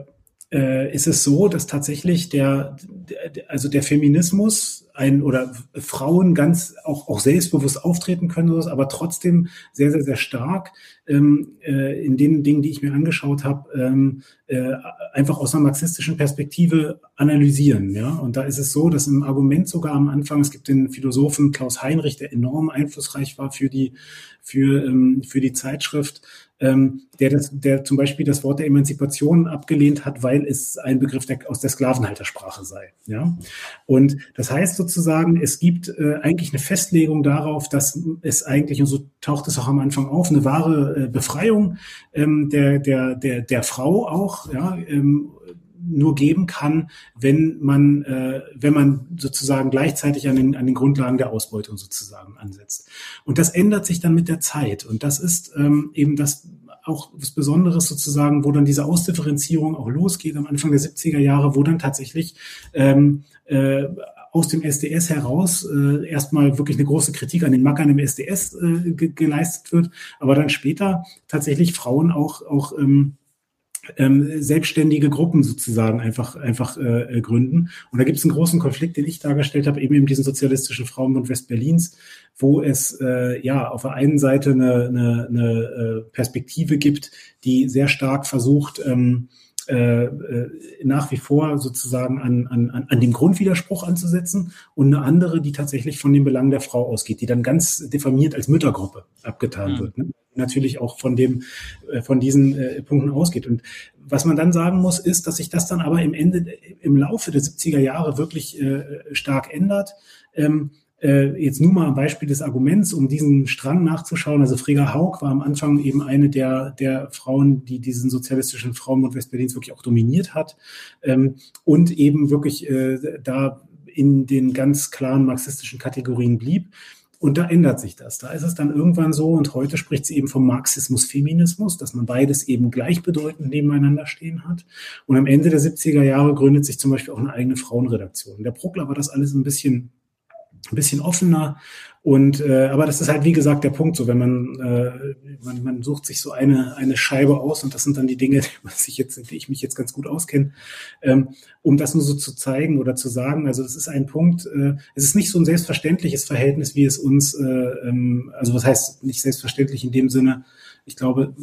äh, ist es so, dass tatsächlich der, der, also der Feminismus ein oder Frauen ganz auch, auch selbstbewusst auftreten können, aber trotzdem sehr, sehr, sehr stark ähm, äh, in den Dingen, die ich mir angeschaut habe, ähm, äh, einfach aus einer marxistischen Perspektive analysieren. Ja? Und da ist es so, dass im Argument sogar am Anfang, es gibt den Philosophen Klaus Heinrich, der enorm einflussreich war für die, für, ähm, für die Zeitschrift, ähm, der, das, der zum Beispiel das Wort der Emanzipation abgelehnt hat, weil es ein Begriff der, aus der Sklavenhaltersprache sei. Ja? Und das heißt sozusagen, es gibt äh, eigentlich eine Festlegung darauf, dass es eigentlich, und so taucht es auch am Anfang auf, eine wahre äh, Befreiung ähm, der, der, der, der Frau auch, ja, ähm, nur geben kann, wenn man, äh, wenn man sozusagen gleichzeitig an den, an den Grundlagen der Ausbeutung sozusagen ansetzt. Und das ändert sich dann mit der Zeit. Und das ist ähm, eben das auch was Besonderes sozusagen, wo dann diese Ausdifferenzierung auch losgeht am Anfang der 70er Jahre, wo dann tatsächlich ähm, äh, aus dem SDS heraus äh, erstmal wirklich eine große Kritik an den Mackern im SDS äh, ge geleistet wird, aber dann später tatsächlich Frauen auch, auch ähm, ähm, selbstständige Gruppen sozusagen einfach, einfach äh, äh, gründen. Und da gibt es einen großen Konflikt, den ich dargestellt habe, eben in diesem sozialistischen Frauenbund Westberlins, wo es äh, ja auf der einen Seite eine, eine, eine äh, Perspektive gibt, die sehr stark versucht, ähm, äh, äh, nach wie vor sozusagen an, an, an dem Grundwiderspruch anzusetzen und eine andere, die tatsächlich von den Belangen der Frau ausgeht, die dann ganz diffamiert als Müttergruppe abgetan mhm. wird. Ne? Natürlich auch von dem, äh, von diesen äh, Punkten ausgeht. Und was man dann sagen muss, ist, dass sich das dann aber im Ende, im Laufe der 70er Jahre wirklich äh, stark ändert. Ähm, äh, jetzt nur mal am Beispiel des Arguments, um diesen Strang nachzuschauen. Also Frega Haug war am Anfang eben eine der, der Frauen, die diesen sozialistischen Frauenbund Westberlins wirklich auch dominiert hat ähm, und eben wirklich äh, da in den ganz klaren marxistischen Kategorien blieb. Und da ändert sich das. Da ist es dann irgendwann so, und heute spricht sie eben vom Marxismus-Feminismus, dass man beides eben gleichbedeutend nebeneinander stehen hat. Und am Ende der 70er Jahre gründet sich zum Beispiel auch eine eigene Frauenredaktion. Der Bruckler war das alles ein bisschen ein bisschen offener. Und äh, aber das ist halt wie gesagt der Punkt, so wenn man, äh, man man sucht sich so eine eine Scheibe aus und das sind dann die Dinge, was ich jetzt, die ich mich jetzt ganz gut auskenne, ähm, um das nur so zu zeigen oder zu sagen. Also das ist ein Punkt. Äh, es ist nicht so ein selbstverständliches Verhältnis, wie es uns, äh, ähm, also was heißt nicht selbstverständlich in dem Sinne. Ich glaube,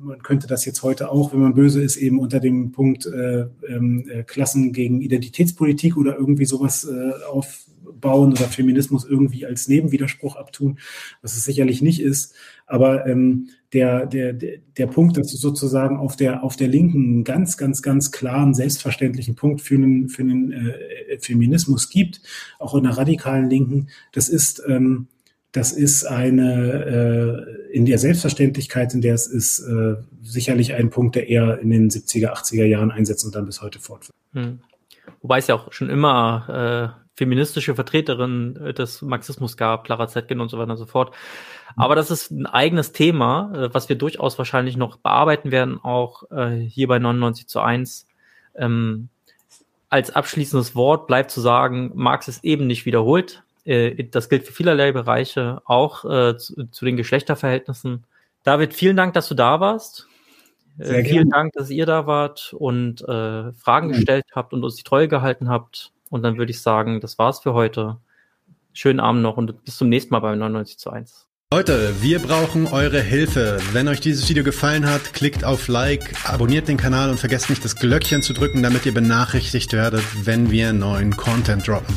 man könnte das jetzt heute auch, wenn man böse ist, eben unter dem Punkt äh, ähm, äh, Klassen gegen Identitätspolitik oder irgendwie sowas äh, auf bauen oder Feminismus irgendwie als Nebenwiderspruch abtun, was es sicherlich nicht ist. Aber ähm, der, der, der, Punkt, dass es sozusagen auf der, auf der Linken einen ganz, ganz, ganz klaren, selbstverständlichen Punkt für einen, für einen äh, Feminismus gibt, auch in der radikalen Linken, das ist, ähm, das ist eine, äh, in der Selbstverständlichkeit, in der es ist, äh, sicherlich ein Punkt, der eher in den 70er, 80er Jahren einsetzt und dann bis heute fortführt. Hm. Wobei es ja auch schon immer äh, feministische Vertreterinnen des Marxismus gab, Clara Zetkin und so weiter und so fort. Aber das ist ein eigenes Thema, äh, was wir durchaus wahrscheinlich noch bearbeiten werden, auch äh, hier bei 99 zu 1. Ähm, als abschließendes Wort bleibt zu sagen, Marx ist eben nicht wiederholt. Äh, das gilt für vielerlei Bereiche, auch äh, zu, den Geschlechterverhältnissen. David, vielen Dank, dass du da warst. Äh, Sehr vielen Dank, dass ihr da wart und äh, Fragen gestellt habt und uns die Treue gehalten habt. Und dann würde ich sagen, das war's für heute. Schönen Abend noch und bis zum nächsten Mal bei 99 zu 1. Leute, wir brauchen eure Hilfe. Wenn euch dieses Video gefallen hat, klickt auf Like, abonniert den Kanal und vergesst nicht das Glöckchen zu drücken, damit ihr benachrichtigt werdet, wenn wir neuen Content droppen.